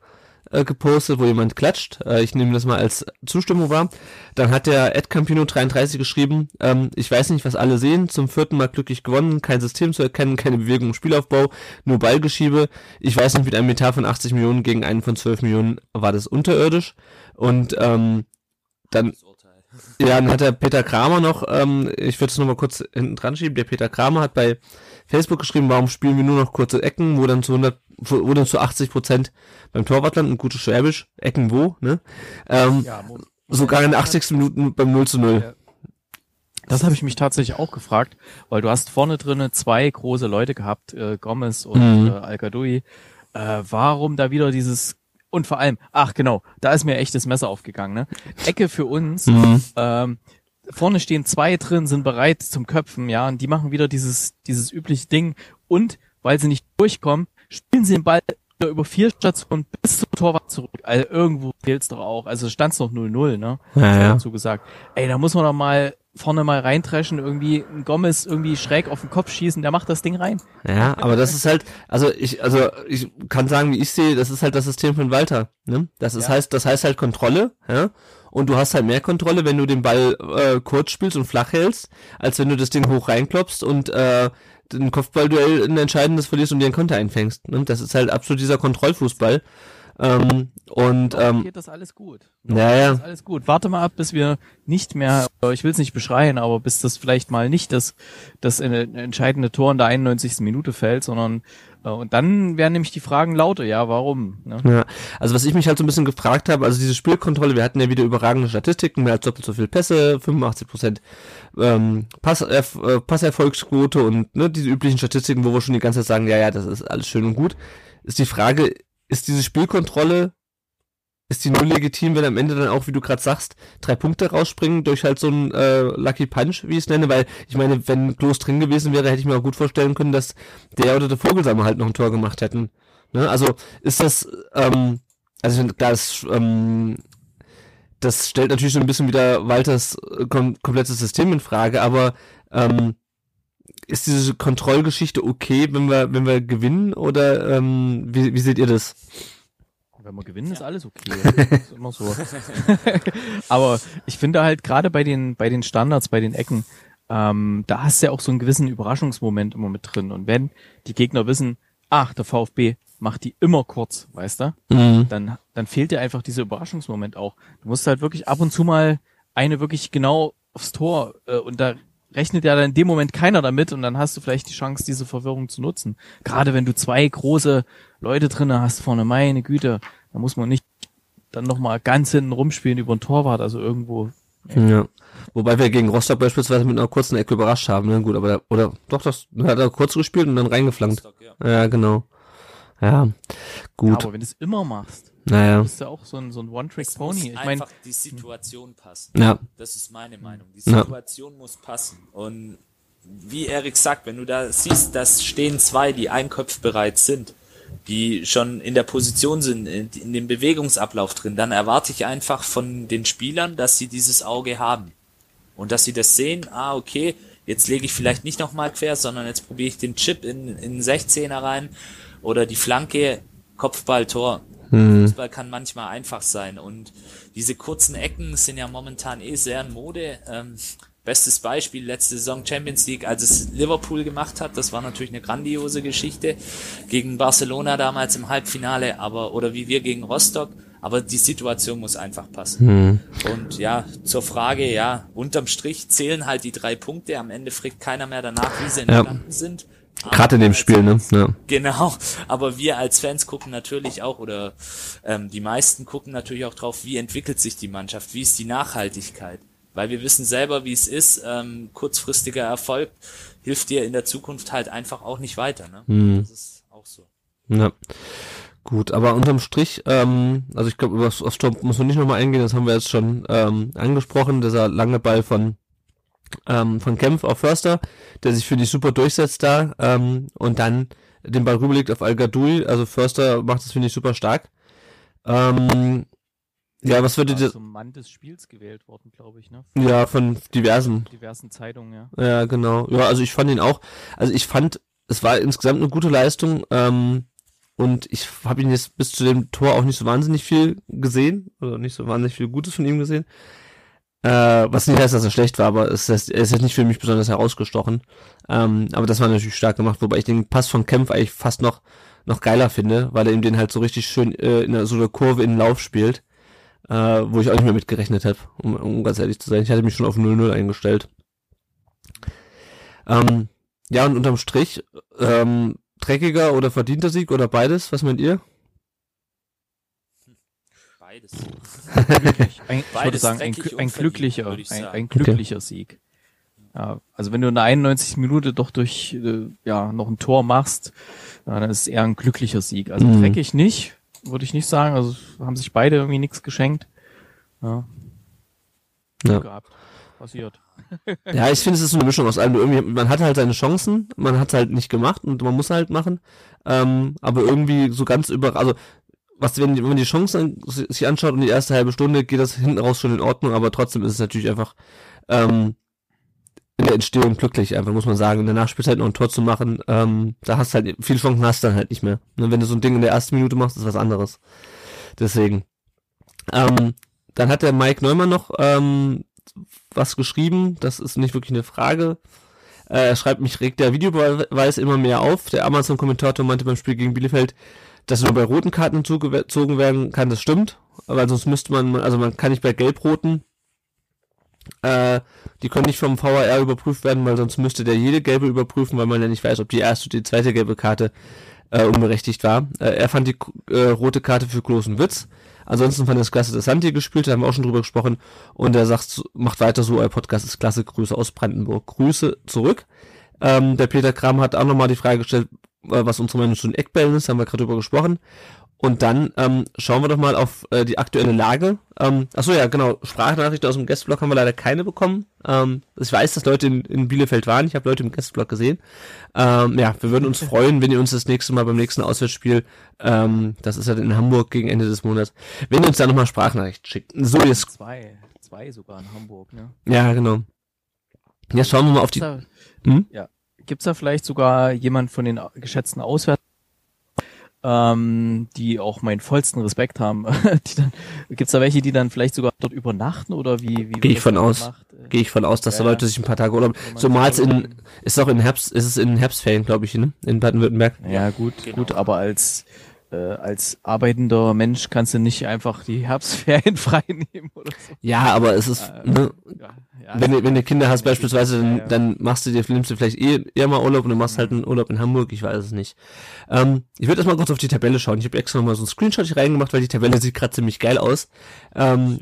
äh, gepostet, wo jemand klatscht. Äh, ich nehme das mal als Zustimmung wahr. Dann hat der Ed Campino 33 geschrieben, ähm, ich weiß nicht, was alle sehen, zum vierten Mal glücklich gewonnen, kein System zu erkennen, keine Bewegung im Spielaufbau, nur Ballgeschiebe. Ich weiß nicht, mit einem Meter von 80 Millionen gegen einen von 12 Millionen war das unterirdisch. Und ähm, dann ja, dann hat der Peter Kramer noch, ähm, ich würde es nochmal kurz hinten dran schieben, der Peter Kramer hat bei Facebook geschrieben, warum spielen wir nur noch kurze Ecken, wo dann zu 100, wo wo dann zu 80 Prozent beim Torwart landen, gutes Schwäbisch, Ecken wo, ne? Ähm, Ja, Mo- sogar in den 80. Minuten beim 0 zu 0. Ja. Das habe ich mich tatsächlich auch gefragt, weil du hast vorne drinnen zwei große Leute gehabt, äh, Gomez und Mhm. äh, Al-Gadoui. Äh, warum da wieder dieses und vor allem, ach genau, da ist mir echt das Messer aufgegangen, ne? Ecke für uns. Mhm. Ähm, vorne stehen zwei drin, sind bereit zum Köpfen, ja, und die machen wieder dieses dieses übliche Ding und weil sie nicht durchkommen, spielen sie den Ball wieder über vier Stationen bis zum Torwart zurück. Also irgendwo fehlt's doch auch. Also stand's noch 0-0, ne? Ja, ja. dazu gesagt. Ey, da muss man doch mal vorne mal reintreschen, irgendwie ein Gomez irgendwie schräg auf den Kopf schießen, der macht das Ding rein. Ja, aber das ist halt, also ich, also ich kann sagen, wie ich sehe, das ist halt das System von Walter. Ne? Das ist Ja. heißt, das heißt halt Kontrolle, ja. Und du hast halt mehr Kontrolle, wenn du den Ball äh, kurz spielst und flach hältst, als wenn du das Ding hoch reinklopfst und äh, ein Kopfballduell ein entscheidendes verlierst und dir einen Konter einfängst. Ne? Das ist halt absolut dieser Kontrollfußball. Ähm, und ähm, geht das alles gut. ja, ja. Ist alles gut. Warte mal ab, bis wir nicht mehr, äh, ich will es nicht beschreien, aber bis das vielleicht mal nicht das, das äh, entscheidende Tor in der 91. Minute fällt, sondern und dann werden nämlich die Fragen lauter, ja, warum? Ne? Ja, also was ich mich halt so ein bisschen gefragt habe, also diese Spielkontrolle, wir hatten ja wieder überragende Statistiken, mehr als doppelt so viel Pässe, 85 Prozent ähm, Pass, äh, äh, Passerfolgsquote und ne, diese üblichen Statistiken, wo wir schon die ganze Zeit sagen, ja, ja, das ist alles schön und gut, ist die Frage, ist diese Spielkontrolle, ist die nur legitim, wenn am Ende dann auch, wie du gerade sagst, drei Punkte rausspringen durch halt so einen äh, Lucky Punch, wie ich es nenne, weil ich meine, wenn Klos drin gewesen wäre, hätte ich mir auch gut vorstellen können, dass der oder der Vogelsammer halt noch ein Tor gemacht hätten. Ne? Also ist das, ähm, also klar, das, ähm, das stellt natürlich so ein bisschen wieder Walters äh, kom komplettes System in Frage, aber ähm, ist diese Kontrollgeschichte okay, wenn wir, wenn wir gewinnen oder ähm, wie, wie seht ihr das? Wenn wir gewinnen, ist alles okay. Ist immer so. Aber ich finde halt gerade bei den, bei den Standards, bei den Ecken, ähm, da hast du ja auch so einen gewissen Überraschungsmoment immer mit drin. Und wenn die Gegner wissen, ach, der VfB macht die immer kurz, weißt du, Mhm. dann, dann fehlt dir einfach dieser Überraschungsmoment auch. Du musst halt wirklich ab und zu mal eine wirklich genau aufs Tor äh, und da rechnet ja dann in dem Moment keiner damit und dann hast du vielleicht die Chance, diese Verwirrung zu nutzen. Gerade wenn du zwei große Leute drinne hast vorne, meine Güte, da muss man nicht dann nochmal ganz hinten rumspielen über den Torwart, also irgendwo. Ja. Wobei wir gegen Rostock beispielsweise mit einer kurzen Ecke überrascht haben, ne? Gut, aber der, oder doch, das hat er kurz gespielt und dann reingeflankt. Stock, ja. Ja, genau. Ja, Ja, gut. aber wenn du es immer machst, naja. bist du auch so ein, so ein One-Trick-Pony. muss Ich meine, einfach die Situation passen. Ja. Das ist meine Meinung. Die Ja. Situation muss passen. Und wie Erik sagt, wenn du da siehst, dass stehen zwei, die einköpfbereit sind, die schon in der Position sind, in, in dem Bewegungsablauf drin, dann erwarte ich einfach von den Spielern, dass sie dieses Auge haben. Und dass sie das sehen, ah, okay, jetzt lege ich vielleicht nicht nochmal quer, sondern jetzt probiere ich den Chip in, in den 16er rein oder die Flanke, Kopfball, Tor. Fußball kann manchmal einfach sein und diese kurzen Ecken sind ja momentan eh sehr in Mode. Ähm, bestes Beispiel, letzte Saison Champions League, als es Liverpool gemacht hat, das war natürlich eine grandiose Geschichte gegen Barcelona damals im Halbfinale, aber oder wie wir gegen Rostock, aber die Situation muss einfach passen. Und ja, zur Frage, ja, unterm Strich zählen halt die drei Punkte, am Ende fragt keiner mehr danach, wie sie Ja. entstanden sind. Gerade in dem Spiel, ne? Ja. Genau, aber wir als Fans gucken natürlich auch, oder ähm, die meisten gucken natürlich auch drauf, wie entwickelt sich die Mannschaft, wie ist die Nachhaltigkeit. Weil wir wissen selber, wie es ist, ähm, kurzfristiger Erfolg hilft dir in der Zukunft halt einfach auch nicht weiter. Ne? Mhm. Das ist auch so. Ja. Gut, aber unterm Strich, ähm, also ich glaube, über Sturm muss man nicht nochmal eingehen, das haben wir jetzt schon ähm, angesprochen, dieser lange Ball von ähm, von Kempf auf Förster, der sich, finde ich, super durchsetzt da ähm, und dann den Ball rüberlegt auf al -Gadoui. also Förster macht das, finde ich, super stark. Ähm, ja, was würde dir... zum Mann des Spiels gewählt worden, glaube ich, ne? Ja, von diversen. Diversen Zeitungen, ja. Ja, genau. Ja, also ich fand ihn auch, also ich fand, es war insgesamt eine gute Leistung ähm, und ich habe ihn jetzt bis zu dem Tor auch nicht so wahnsinnig viel gesehen oder nicht so wahnsinnig viel Gutes von ihm gesehen. Äh, was nicht heißt, dass er schlecht war, aber es ist, er ist jetzt nicht für mich besonders herausgestochen. Ähm, aber das war natürlich stark gemacht, wobei ich den Pass von Kempf eigentlich fast noch noch geiler finde, weil er ihm den halt so richtig schön äh, in so einer Kurve in den Lauf spielt, äh, wo ich auch nicht mehr mitgerechnet habe, um, um ganz ehrlich zu sein. Ich hatte mich schon auf 0-0 eingestellt. Ähm, ja, und unterm Strich, ähm, dreckiger oder verdienter Sieg oder beides? Was meint ihr? Beides. Ein, ich würde sagen, ein, ein glücklicher, ein, ein glücklicher Sieg. Ja, also wenn du in der 91. Minute doch durch äh, ja noch ein Tor machst, dann ist es eher ein glücklicher Sieg. Also Mhm. dreckig nicht, würde ich nicht sagen. Also haben sich beide irgendwie nichts geschenkt. Ja. Ja. gehabt. Passiert. Ja, ich finde, es ist so eine Mischung aus allem. Irgendwie, man hat halt seine Chancen, man hat halt nicht gemacht und man muss halt machen. Ähm, aber irgendwie so ganz über, also was, wenn, wenn man die Chancen sich anschaut und die erste halbe Stunde geht das hinten raus schon in Ordnung, aber trotzdem ist es natürlich einfach ähm, in der Entstehung glücklich, einfach muss man sagen. In der Nachspielzeit noch ein Tor zu machen, ähm, da hast halt viele Chancen hast dann halt nicht mehr. Und wenn du so ein Ding in der ersten Minute machst, ist was anderes. Deswegen. Ähm, dann hat der Mike Neumann noch ähm, was geschrieben, das ist nicht wirklich eine Frage. Äh, er schreibt, mich regt der Videobeweis immer mehr auf. Der Amazon-Kommentator meinte beim Spiel gegen Bielefeld, dass nur bei roten Karten hinzugezogen werden kann, das stimmt. Aber sonst müsste man, also man kann nicht bei gelb-roten, äh, die können nicht vom VAR überprüft werden, weil sonst müsste der jede gelbe überprüfen, weil man ja nicht weiß, ob die erste oder die zweite gelbe Karte äh, unberechtigt war. Äh, er fand die äh, rote Karte für großen Witz. Ansonsten fand es klasse, dass Santi gespielt hat, haben wir auch schon drüber gesprochen. Und er sagt, macht weiter so, euer Podcast ist klasse, Grüße aus Brandenburg. Grüße zurück. Ähm, der Peter Kram hat auch nochmal die Frage gestellt, äh, was unsere Meinung zu den Eckbällen ist, haben wir gerade drüber gesprochen. Und dann ähm, schauen wir doch mal auf äh, die aktuelle Lage. Ähm, achso, ja, genau. Sprachnachrichten aus dem Guestblog haben wir leider keine bekommen. Ähm, ich weiß, dass Leute in, in Bielefeld waren. Ich habe Leute im Guestblog gesehen. Ähm, ja, wir würden uns freuen, wenn ihr uns das nächste Mal beim nächsten Auswärtsspiel, ähm, das ist ja in Hamburg gegen Ende des Monats, wenn ihr uns da nochmal Sprachnachrichten schickt. So, jetzt, Zwei, zwei sogar in Hamburg, ne? ja, genau. Ja, schauen wir mal auf die. Hm? ja. Gibt's da vielleicht sogar jemand von den geschätzten Auswärts, ähm, die auch meinen vollsten Respekt haben? die dann, gibt's da welche, die dann vielleicht sogar dort übernachten oder wie? wie Gehe ich von aus. gemacht? Äh, Gehe ich von aus, dass Ja, da Leute sich ein paar Tage Urlaub. Es sich in, ist auch in Herbst, ist es in Herbstferien, glaube ich, ne? In Baden-Württemberg. Ja, gut, Genau. gut, aber als äh, als arbeitender Mensch kannst du nicht einfach die Herbstferien frei nehmen oder so. Ja, aber es ist, Äh, ne, Ja, ja, wenn, du- wenn du Kinder hast Ja, beispielsweise, dann, ja. dann machst du dir, nimmst du vielleicht eh, eher mal Urlaub und du machst halt einen Urlaub in Hamburg, ich weiß es nicht. Ähm, ich würde erstmal kurz auf die Tabelle schauen. Ich habe extra nochmal so einen Screenshot hier reingemacht, weil die Tabelle sieht gerade ziemlich geil aus. Ähm,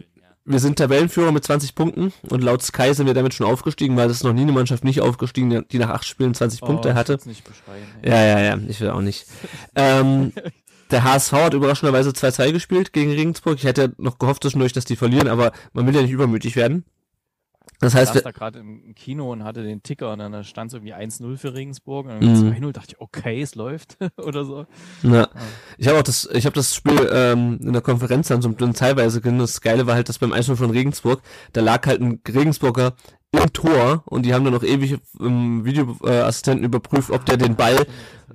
wir sind Tabellenführer mit 20 Punkten und laut Sky sind wir damit schon aufgestiegen, weil es ist noch nie eine Mannschaft nicht aufgestiegen, die nach acht Spielen 20 Punkte Oh, ich hatte. will's nicht. Ja, ja, ja, ich will auch nicht. ähm, der HSV hat überraschenderweise 2-2 gespielt gegen Regensburg. Ich hätte noch gehofft zwischendurch, dass die verlieren, aber man will ja nicht übermütig werden. Das Ich heißt, saß wir, da gerade im Kino und hatte den Ticker und dann stand es irgendwie 1-0 für Regensburg und Mhm. dann 2-0 dachte ich, okay, es läuft oder so. na, ich habe auch das, ich habe das Spiel ähm, in der Konferenz dann so teilweise gesehen. Das Geile war halt, dass beim 1 von Regensburg, da lag halt ein Regensburger im Tor und die haben dann noch ewig im Videoassistenten überprüft, ob der den Ball,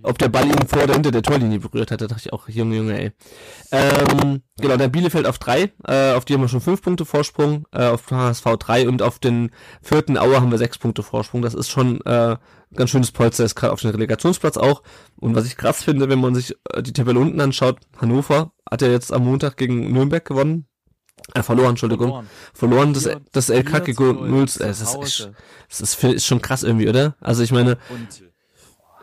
ob der Ball ihn vor oder hinter der Torlinie berührt hat. Da dachte ich auch, Junge, Junge, ey. Ähm, genau, dann Bielefeld auf drei, äh, auf die haben wir schon fünf Punkte Vorsprung, äh, auf HSV drei und auf den vierten Auer haben wir sechs Punkte Vorsprung. Das ist schon äh, ganz schönes Polster, ist gerade auf den Relegationsplatz auch. Und was ich krass finde, wenn man sich äh, die Tabelle unten anschaut, Hannover hat ja jetzt am Montag gegen Nürnberg gewonnen. Äh, verloren, Entschuldigung. Verloren. Verloren, das, das gegen null 0. zu Es ist, echt- es ist, ist schon krass irgendwie, oder? Also ich meine, Und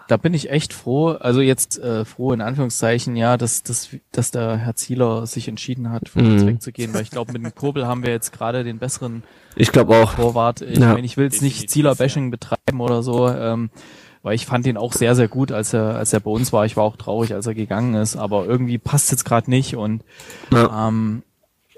da bin ich echt froh, also jetzt äh, froh in Anführungszeichen, ja, dass, dass, dass der Herr Zieler sich entschieden hat, von uns Mhm. wegzugehen, weil ich glaube, mit dem Kobel haben wir jetzt gerade den besseren Ich glaube auch. Torwart. Ich Ja. meine, ich will jetzt nicht Zieler-Bashing betreiben oder so, ähm, weil ich fand ihn auch sehr, sehr gut, als er, als er bei uns war. Ich war auch traurig, als er gegangen ist, aber irgendwie passt jetzt gerade nicht und Ja. ähm,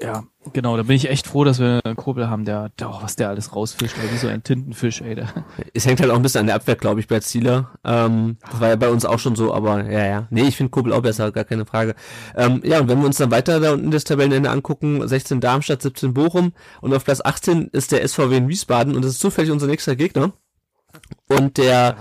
ja, genau, da bin ich echt froh, dass wir einen Kobel haben, der, der oh, was der alles rausfischt, wie so ein Tintenfisch, ey. Der, Es hängt halt auch ein bisschen an der Abwehr, glaube ich, bei Zieler. Ähm, das war ja bei uns auch schon so, aber ja, ja. Nee, ich finde Kobel auch besser, gar keine Frage. Ähm, ja, und wenn wir uns dann weiter da unten das Tabellenende angucken, 16 Darmstadt, 17 Bochum und auf Platz 18 ist der SVW in Wiesbaden und das ist zufällig unser nächster Gegner. Und der,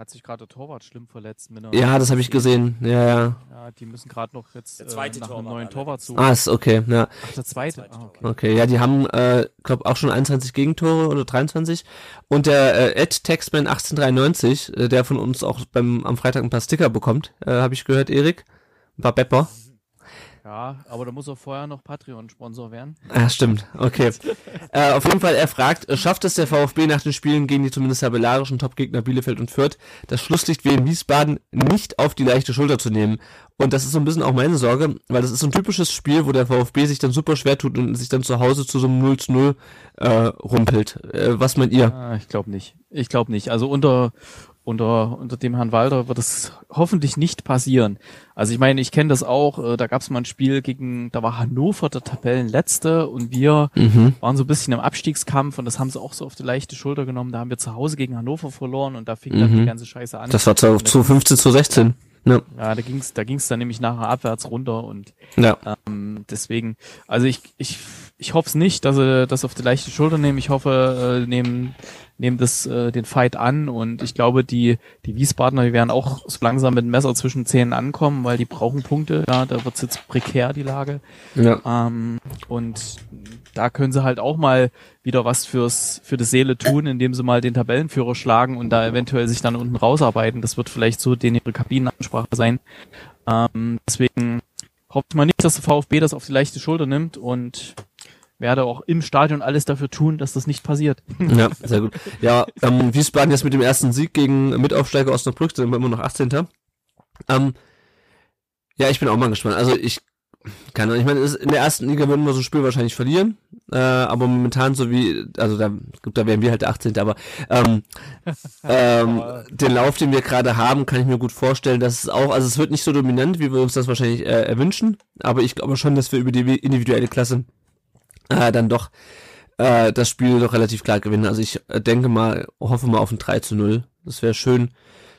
hat, sich gerade der Torwart schlimm verletzt. Mit einer, ja, das habe ich gesehen. Ja, ja. Ja, die müssen gerade noch jetzt Der zweite äh, nach einem Torwart neuen allerdings. Torwart suchen. Ah, ist okay, ja. Ach, der zweite. Ah, okay. Okay, ja, die haben, äh, glaube auch schon 21 Gegentore oder 23. Und der äh, Ed Texman 1893, äh, der von uns auch beim am Freitag ein paar Sticker bekommt, äh, habe ich gehört, Erik. Ein paar Pepper. Ja, aber da muss er vorher noch Patreon-Sponsor werden. Ah, stimmt. Okay. äh, auf jeden Fall, er fragt, schafft es der VfB nach den Spielen gegen die zumindest tabellarischen Topgegner Bielefeld und Fürth, das Schlusslicht wie in Wiesbaden nicht auf die leichte Schulter zu nehmen? Und das ist so ein bisschen auch meine Sorge, weil das ist so ein typisches Spiel, wo der VfB sich dann super schwer tut und sich dann zu Hause zu so einem 0 zu 0 äh, rumpelt. Äh, was meint ihr? Ah, ich glaube nicht. Ich glaube nicht. Also unter unter unter dem Herrn Walter wird es hoffentlich nicht passieren. Also ich meine, ich kenne das auch. Äh, da gab es mal ein Spiel gegen, da war Hannover der Tabellenletzte und wir Mhm. waren so ein bisschen im Abstiegskampf und das haben sie auch so auf die leichte Schulter genommen. Da haben wir zu Hause gegen Hannover verloren und da fing dann Mhm. die ganze Scheiße an. Das war zu, zu 15 zu 16. Ja. Ja, da ging's, da ging's dann nämlich nachher abwärts runter und ja. ähm, deswegen, also ich, ich, ich hoffe es nicht, dass sie das auf die leichte Schulter nehmen. Ich hoffe, äh, nehmen, nehmen das äh, den Fight an und ich glaube, die, die Wiesbadener, die werden auch so langsam mit dem Messer zwischen Zähnen ankommen, weil die brauchen Punkte. Ja, da wird's jetzt prekär die Lage. ja. Ähm, und da können sie halt auch mal wieder was fürs für die Seele tun, indem sie mal den Tabellenführer schlagen und da eventuell sich dann unten rausarbeiten. Das wird vielleicht so den ihre Kabinenansprache sein. Ähm, deswegen hoffe ich mal nicht, dass der VfB das auf die leichte Schulter nimmt und werde auch im Stadion alles dafür tun, dass das nicht passiert. Ja, sehr gut. Ja, ähm, Wiesbaden jetzt mit dem ersten Sieg gegen Mitaufsteiger Osnabrück, sind wir immer noch 18. Ähm, ja, ich bin auch mal gespannt. Also ich keine Ahnung, ich meine, in der ersten Liga würden wir so ein Spiel wahrscheinlich verlieren, äh, aber momentan so wie, also da, da wären wir halt der 18. Aber ähm, ähm, den Lauf, den wir gerade haben, kann ich mir gut vorstellen, dass es auch, also es wird nicht so dominant, wie wir uns das wahrscheinlich äh, erwünschen, aber ich glaube schon, dass wir über die individuelle Klasse äh, dann doch äh, das Spiel doch relativ klar gewinnen. Also ich äh, denke mal, hoffe mal auf ein 3 zu 0. Das wäre schön.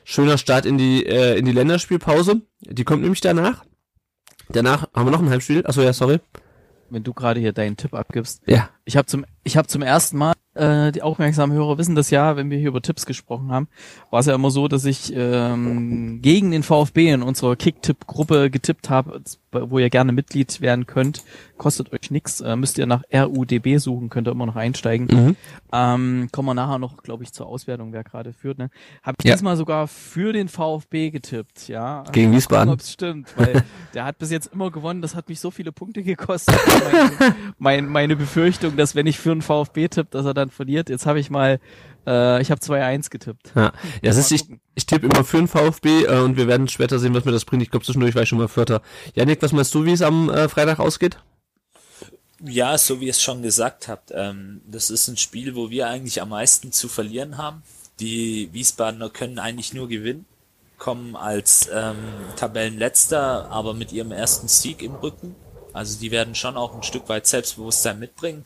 Schöner Start in die, äh, in die Länderspielpause. Die kommt nämlich danach. Danach haben wir noch ein Heimspiel. Achso, ja, sorry. Wenn du gerade hier deinen Tipp abgibst. Ja. Ich habe zum, ich habe zum ersten Mal, äh, die aufmerksamen Hörer wissen das ja, wenn wir hier über Tipps gesprochen haben, war es ja immer so, dass ich ähm, gegen den VfB in unserer Kick-Tipp-Gruppe getippt habe, wo ihr gerne Mitglied werden könnt. Kostet euch nix, äh, müsst ihr nach RUDB suchen, könnt ihr immer noch einsteigen. Mhm. Ähm, kommen wir nachher noch, glaube ich, zur Auswertung, wer gerade führt. Ne? Habe ich Ja. diesmal sogar für den VfB getippt, ja. Gegen Mal Wiesbaden. gucken, ob's stimmt, weil der hat bis jetzt immer gewonnen. Das hat mich so viele Punkte gekostet. meine, mein, meine Befürchtung, dass wenn ich für einen VfB tippe, dass er dann verliert. Jetzt habe ich mal, äh, ich habe 2-1 getippt. Ja, ja das ist, ich, ich tippe immer für den VfB äh, und wir werden später sehen, was mir das bringt. Ich glaube, zwischendurch war ich schon mal Vierter. Janik, was meinst du, wie es am äh, Freitag ausgeht? Ja, so wie ihr es schon gesagt habt, ähm, das ist ein Spiel, wo wir eigentlich am meisten zu verlieren haben. Die Wiesbadener können eigentlich nur gewinnen, kommen als ähm, Tabellenletzter, aber mit ihrem ersten Sieg im Rücken. Also die werden schon auch ein Stück weit Selbstbewusstsein mitbringen.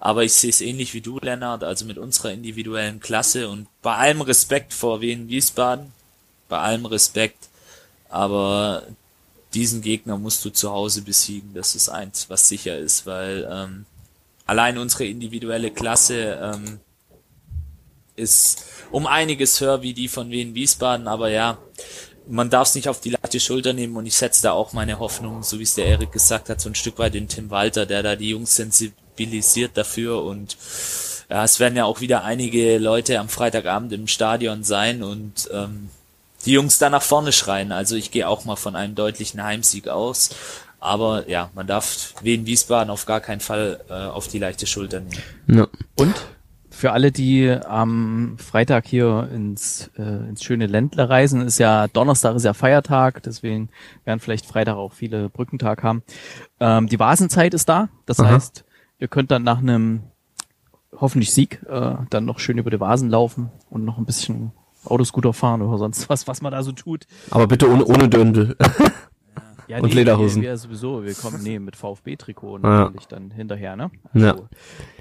Aber ich sehe es ähnlich wie du, Lennart, also mit unserer individuellen Klasse und bei allem Respekt vor Wien Wiesbaden, bei allem Respekt, aber diesen Gegner musst du zu Hause besiegen. Das ist eins, was sicher ist, weil ähm, allein unsere individuelle Klasse ähm, ist um einiges höher wie die von Wien Wiesbaden, aber ja, man darf es nicht auf die leichte Schulter nehmen und ich setze da auch meine Hoffnung, so wie es der Erik gesagt hat, so ein Stück weit in Tim Walter, der da die Jungs sensibilisiert dafür und ja, es werden ja auch wieder einige Leute am Freitagabend im Stadion sein und ähm, die Jungs da nach vorne schreien. Also ich gehe auch mal von einem deutlichen Heimsieg aus. Aber ja, man darf Wien Wiesbaden auf gar keinen Fall äh, auf die leichte Schulter nehmen. Ja. Und für alle, die am Freitag hier ins, äh, ins schöne Ländle reisen, ist ja Donnerstag ist ja Feiertag, deswegen werden vielleicht Freitag auch viele Brückentag haben. Ähm, die Vasenzeit ist da, das Aha. heißt, ihr könnt dann nach einem hoffentlich Sieg äh, dann noch schön über die Vasen laufen und noch ein bisschen Autoscooter fahren oder sonst was, was man da so tut. Aber bitte ohne, ohne Döndel. Ja, Und Lederhosen. Wir, wir sowieso, wir kommen nee, mit VfB-Trikot Ja. natürlich dann hinterher, ne? Ja.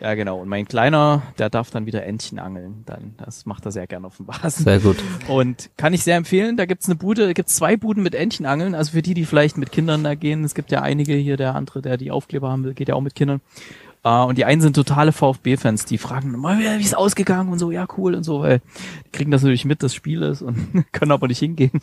ja, genau. Und mein Kleiner, der darf dann wieder Entchen angeln. Dann, das macht er sehr gerne auf dem Vasen. Sehr gut. Und kann ich sehr empfehlen. Da gibt's eine Bude, gibt's zwei Buden mit Entchenangeln. Also für die, die vielleicht mit Kindern da gehen. Es gibt ja einige hier, der andere, der die Aufkleber haben will, geht ja auch mit Kindern. Äh, und die einen sind totale VfB-Fans, die fragen mal, wie ist ausgegangen und so, ja cool und so, weil die kriegen das natürlich mit des Spieles und können aber nicht hingehen.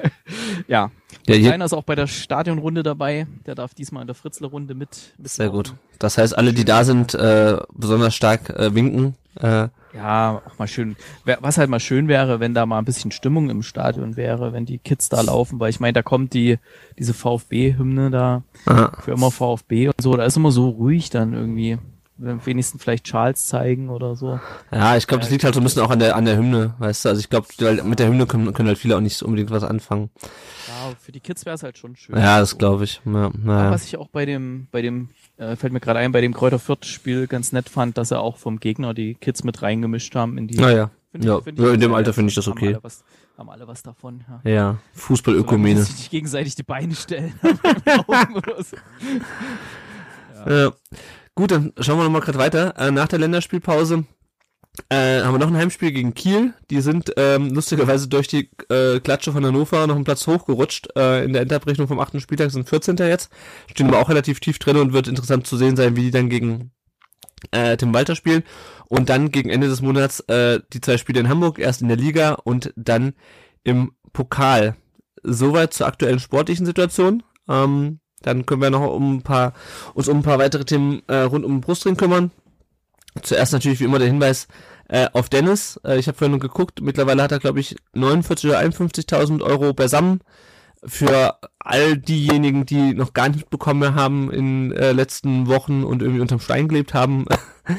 ja. Der Kleiner ist auch bei der Stadionrunde dabei. Der darf diesmal in der Fritzler-Runde mit, mit. sehr gut. Das heißt, alle, die da sind, äh, besonders stark äh, winken. Äh, Ja, auch mal schön. Was halt mal schön wäre, wenn da mal ein bisschen Stimmung im Stadion wäre, wenn die Kids da laufen, weil ich meine, da kommt die, diese VfB-Hymne da, aha. für immer VfB und so, da ist immer so ruhig dann irgendwie. Wenn wenigstens vielleicht Charles zeigen oder so. Ja, ich glaube, das liegt halt so ein bisschen auch an der an der Hymne, weißt du. Also ich glaube, mit der Hymne können, können halt viele auch nicht so unbedingt was anfangen. Ja, für die Kids wäre es halt schon schön. Ja, das glaube ich. Ja, naja. Was ich auch bei dem, bei dem, äh, fällt mir gerade ein, bei dem Kräuter Fürth Spiel ganz nett fand, dass er auch vom Gegner die Kids mit reingemischt haben in die. Naja. Ja, find ja, in dem Alter finde ich das Haben okay. alle was, haben alle was davon, ja. Ja, Fußballökumene. die sich nicht gegenseitig die Beine stellen. so. Ja. Gut, dann schauen wir nochmal gerade weiter. Äh, nach der Länderspielpause äh, haben wir noch ein Heimspiel gegen Kiel. Die sind ähm, lustigerweise durch die äh, Klatsche von Hannover noch einen Platz hochgerutscht. Äh, in der Endabrechnung vom achten Spieltag sind 14. jetzt. Stehen aber auch relativ tief drin und wird interessant zu sehen sein, wie die dann gegen äh, Tim Walter spielen. Und dann gegen Ende des Monats äh, die zwei Spiele in Hamburg, erst in der Liga und dann im Pokal. Soweit zur aktuellen sportlichen Situation. Ähm, dann können wir noch um ein paar, uns um ein paar weitere Themen äh, rund um den Brustring kümmern. Zuerst natürlich wie immer der Hinweis äh, auf Dennis. Äh, ich habe vorhin geguckt, mittlerweile hat er, glaube ich, 49 oder 51.000 Euro beisammen. Für all diejenigen, die noch gar nicht bekommen haben in äh, letzten Wochen und irgendwie unterm Stein gelebt haben.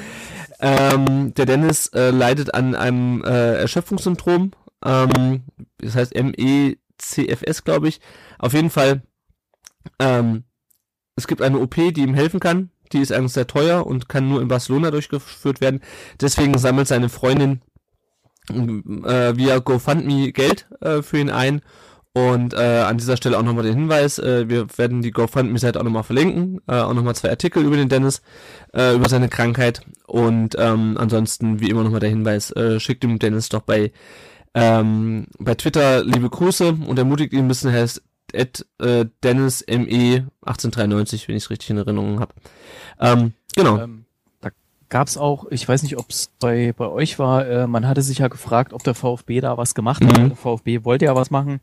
ähm, der Dennis äh, leidet an einem äh, Erschöpfungssyndrom. Ähm, das heißt MECFS, glaube ich. Auf jeden Fall ähm, es gibt eine OP, die ihm helfen kann. Die ist eigentlich sehr teuer und kann nur in Barcelona durchgeführt werden. Deswegen sammelt seine Freundin äh, via GoFundMe Geld äh, für ihn ein. Und äh, an dieser Stelle auch nochmal den Hinweis, äh, wir werden die GoFundMe-Seite auch nochmal verlinken, äh, auch nochmal zwei Artikel über den Dennis, äh, über seine Krankheit. Und ähm, ansonsten, wie immer nochmal der Hinweis, äh, schickt dem Dennis doch bei, ähm, bei Twitter liebe Grüße und ermutigt ihn ein bisschen, ist at äh, Dennis ME 1893, wenn ich es richtig in Erinnerung habe. Ähm, genau. Ähm, da gab's auch, ich weiß nicht, ob es bei, bei euch war, äh, man hatte sich ja gefragt, ob der VfB da was gemacht hat. Mhm. Der VfB wollte ja was machen.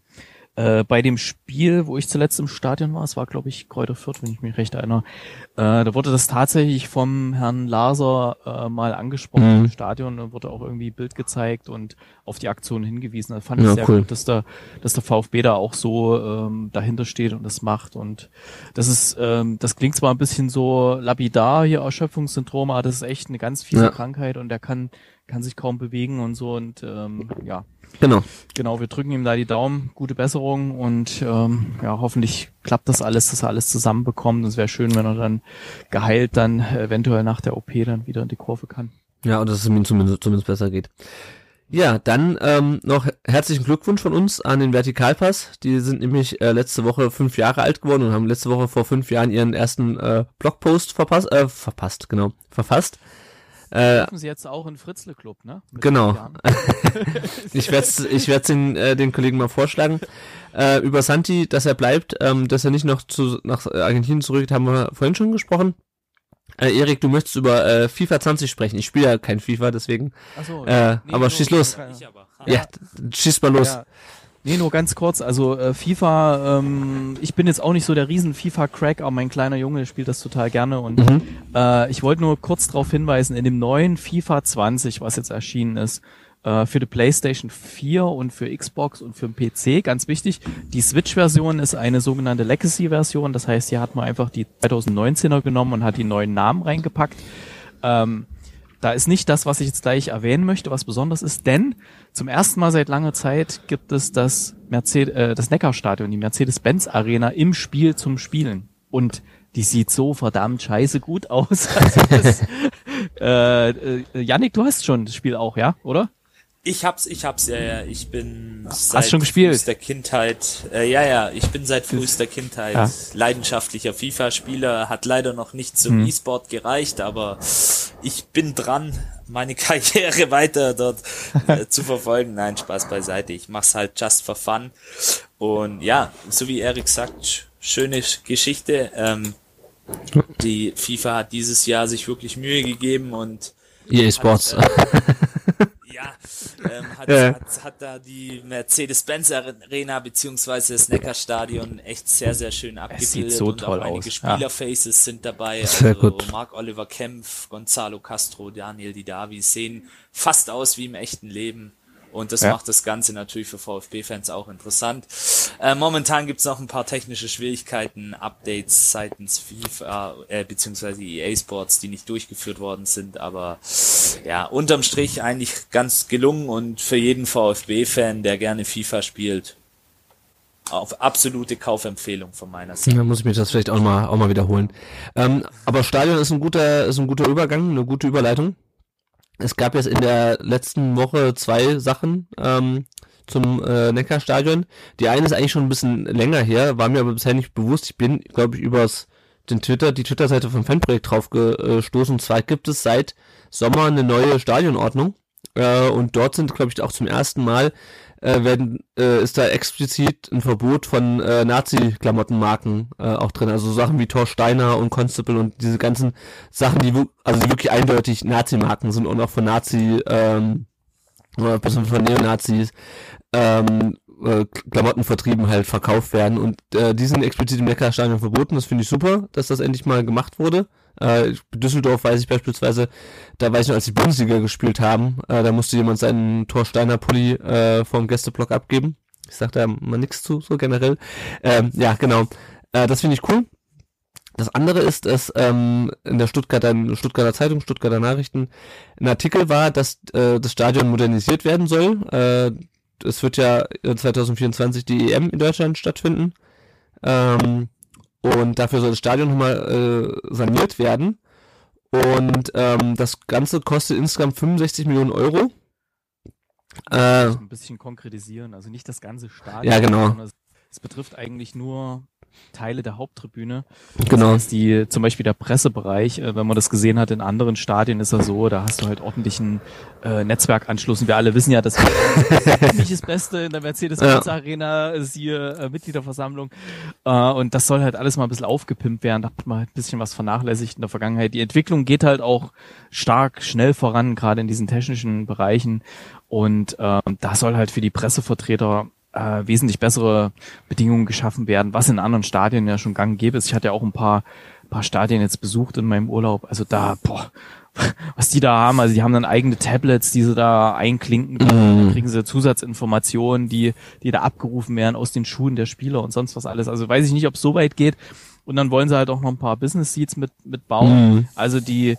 Äh, bei dem Spiel, wo ich zuletzt im Stadion war, es war glaube ich Kräuter Fürth, wenn ich mich recht erinnere, äh, da wurde das tatsächlich vom Herrn Laser äh, mal angesprochen Mhm. im Stadion, da wurde auch irgendwie Bild gezeigt und auf die Aktion hingewiesen. Da fand ich Ja, sehr cool. gut, dass der, dass der VfB da auch so ähm, dahinter steht und das macht und das ist, ähm, das klingt zwar ein bisschen so lapidar hier Erschöpfungssyndrom, aber das ist echt eine ganz fiese Ja. Krankheit und der kann kann sich kaum bewegen und so und ähm, ja, Genau. genau, wir drücken ihm da die Daumen, gute Besserung und ähm, ja, hoffentlich klappt das alles, dass er alles zusammenbekommt. Und es wäre schön, wenn er dann geheilt dann eventuell nach der OP dann wieder in die Kurve kann. Ja, und dass es ihm zumindest, zumindest besser geht. Ja, dann ähm, noch herzlichen Glückwunsch von uns an den Vertikalpass. Die sind nämlich äh, letzte Woche fünf Jahre alt geworden und haben letzte Woche vor fünf Jahren ihren ersten äh, Blogpost verpasst, äh, verpasst, genau, verfasst. Äh, Dürfen Sie jetzt auch in Fritzle Club, ne? Mit Genau. ich werde ich werd's den, äh, den Kollegen mal vorschlagen. Äh, über Santi, dass er bleibt, ähm, dass er nicht noch zu, nach Argentinien zurückgeht, haben wir vorhin schon gesprochen. Äh, Erik, du möchtest über äh, FIFA 20 sprechen. Ich spiele ja kein FIFA, deswegen. Ach so, Äh, nee, aber nur- schieß los. Ich aber. Ja, schieß mal los. Ja. Nee, nur ganz kurz, also äh, FIFA, ähm, ich bin jetzt auch nicht so der riesen FIFA-Crack, aber mein kleiner Junge spielt das total gerne und Mhm. äh, ich wollte nur kurz darauf hinweisen, in dem neuen FIFA 20, was jetzt erschienen ist, äh, für die PlayStation 4 und für Xbox und für den PC, ganz wichtig, die Switch-Version ist eine sogenannte Legacy-Version, das heißt, hier hat man einfach die 2019er genommen und hat die neuen Namen reingepackt. Ähm, da ist nicht das, was ich jetzt gleich erwähnen möchte, was besonders ist, denn zum ersten Mal seit langer Zeit gibt es das Mercedes, äh, das Neckarstadion, die Mercedes-Benz Arena im Spiel zum Spielen. Und die sieht so verdammt scheiße gut aus. Also das, äh, äh, Yannick, du hast schon das Spiel auch, ja, oder? Ich hab's, ich hab's, ja, ja. Ich bin Hast seit schon gespielt? frühester Kindheit, äh, ja, ja, ich bin seit frühester Kindheit Ja. leidenschaftlicher FIFA-Spieler, hat leider noch nicht zum Hm. E-Sport gereicht, aber ich bin dran, meine Karriere weiter dort äh, zu verfolgen. Nein, Spaß beiseite. Ich mach's halt just for fun. Und ja, so wie Erik sagt, sch- schöne Geschichte. Ähm, die FIFA hat dieses Jahr sich wirklich Mühe gegeben und EA Sports. Hat, äh, ja, ähm, hat, Ja. Hat, hat da die Mercedes-Benz Arena beziehungsweise das Neckarstadion echt sehr, sehr schön abgebildet. so und toll auch einige aus, ja. Spielerfaces sind dabei. Sehr also gut. Marc-Oliver Kempf, Gonzalo Castro, Daniel Didavi sehen fast aus wie im echten Leben. Und das Ja. macht das Ganze natürlich für VfB-Fans auch interessant. Äh, momentan gibt's noch ein paar technische Schwierigkeiten, Updates seitens FIFA äh, beziehungsweise EA Sports, die nicht durchgeführt worden sind, aber ja, unterm Strich eigentlich ganz gelungen und für jeden VfB-Fan, der gerne FIFA spielt, auf absolute Kaufempfehlung von meiner Seite. Da muss ich mir das vielleicht auch mal, auch mal wiederholen. Ähm, aber Stadion ist ein guter, ist ein guter Übergang, eine gute Überleitung. Es gab jetzt in der letzten Woche zwei Sachen ähm, zum äh, Neckarstadion. Die eine ist eigentlich schon ein bisschen länger her, war mir aber bisher nicht bewusst. Ich bin, glaube ich, übers den Twitter, die Twitter-Seite vom Fanprojekt drauf gestoßen. Und zwar gibt es seit Sommer eine neue Stadionordnung. Äh, und dort sind, glaube ich, auch zum ersten Mal äh, werden, äh, ist da explizit ein Verbot von äh, Nazi-Klamottenmarken äh, auch drin. Also so Sachen wie Thor Steiner und Constable und diese ganzen Sachen, die, also die wirklich eindeutig Nazi-Marken sind und auch von Nazi, ähm, oder von Neonazis, ähm, äh, Klamottenvertrieben halt verkauft werden und äh, die sind explizit im Neckarstadion verboten. Das finde ich super, dass das endlich mal gemacht wurde. Äh, Düsseldorf weiß ich beispielsweise, da weiß ich noch, als die Bundesliga gespielt haben, äh, da musste jemand seinen Torsteiner Pulli äh, vom Gästeblock abgeben. Ich sag da mal nichts zu, so generell. Ähm, ja, genau. Äh, das finde ich cool. Das andere ist, dass ähm, in der Stuttgarter, Stuttgarter Zeitung, Stuttgarter Nachrichten ein Artikel war, dass äh, das Stadion modernisiert werden soll. Äh, es wird ja 2024 die EM in Deutschland stattfinden. Ähm, und dafür soll das Stadion nochmal äh, saniert werden. Und ähm, das Ganze kostet insgesamt 65 Millionen Euro. Äh, ein bisschen konkretisieren, also nicht das ganze Stadion. Ja, genau. sondern Es, es betrifft eigentlich nur Teile der Haupttribüne. Genau. Das heißt, die, zum Beispiel der Pressebereich, äh, wenn man das gesehen hat in anderen Stadien, ist er so, da hast du halt ordentlichen äh, Netzwerkanschluss. Und wir alle wissen ja, dass nicht das Beste in der Mercedes-Benz Arena ist hier äh, Mitgliederversammlung. Äh, und das soll halt alles mal ein bisschen aufgepimpt werden. Da hat man halt ein bisschen was vernachlässigt in der Vergangenheit. Die Entwicklung geht halt auch stark schnell voran, gerade in diesen technischen Bereichen. Und äh, da soll halt für die Pressevertreter äh, wesentlich bessere Bedingungen geschaffen werden, was in anderen Stadien ja schon gang gäbe ist. Ich hatte ja auch ein paar, paar Stadien jetzt besucht in meinem Urlaub. Also da, boah, was die da haben, also die haben dann eigene Tablets, die sie da einklinken können, da kriegen sie Zusatzinformationen, die, die da abgerufen werden aus den Schuhen der Spieler und sonst was alles. Also weiß ich nicht, ob es so weit geht. Und dann wollen sie halt auch noch ein paar Business Seats mit, mit bauen. Also die,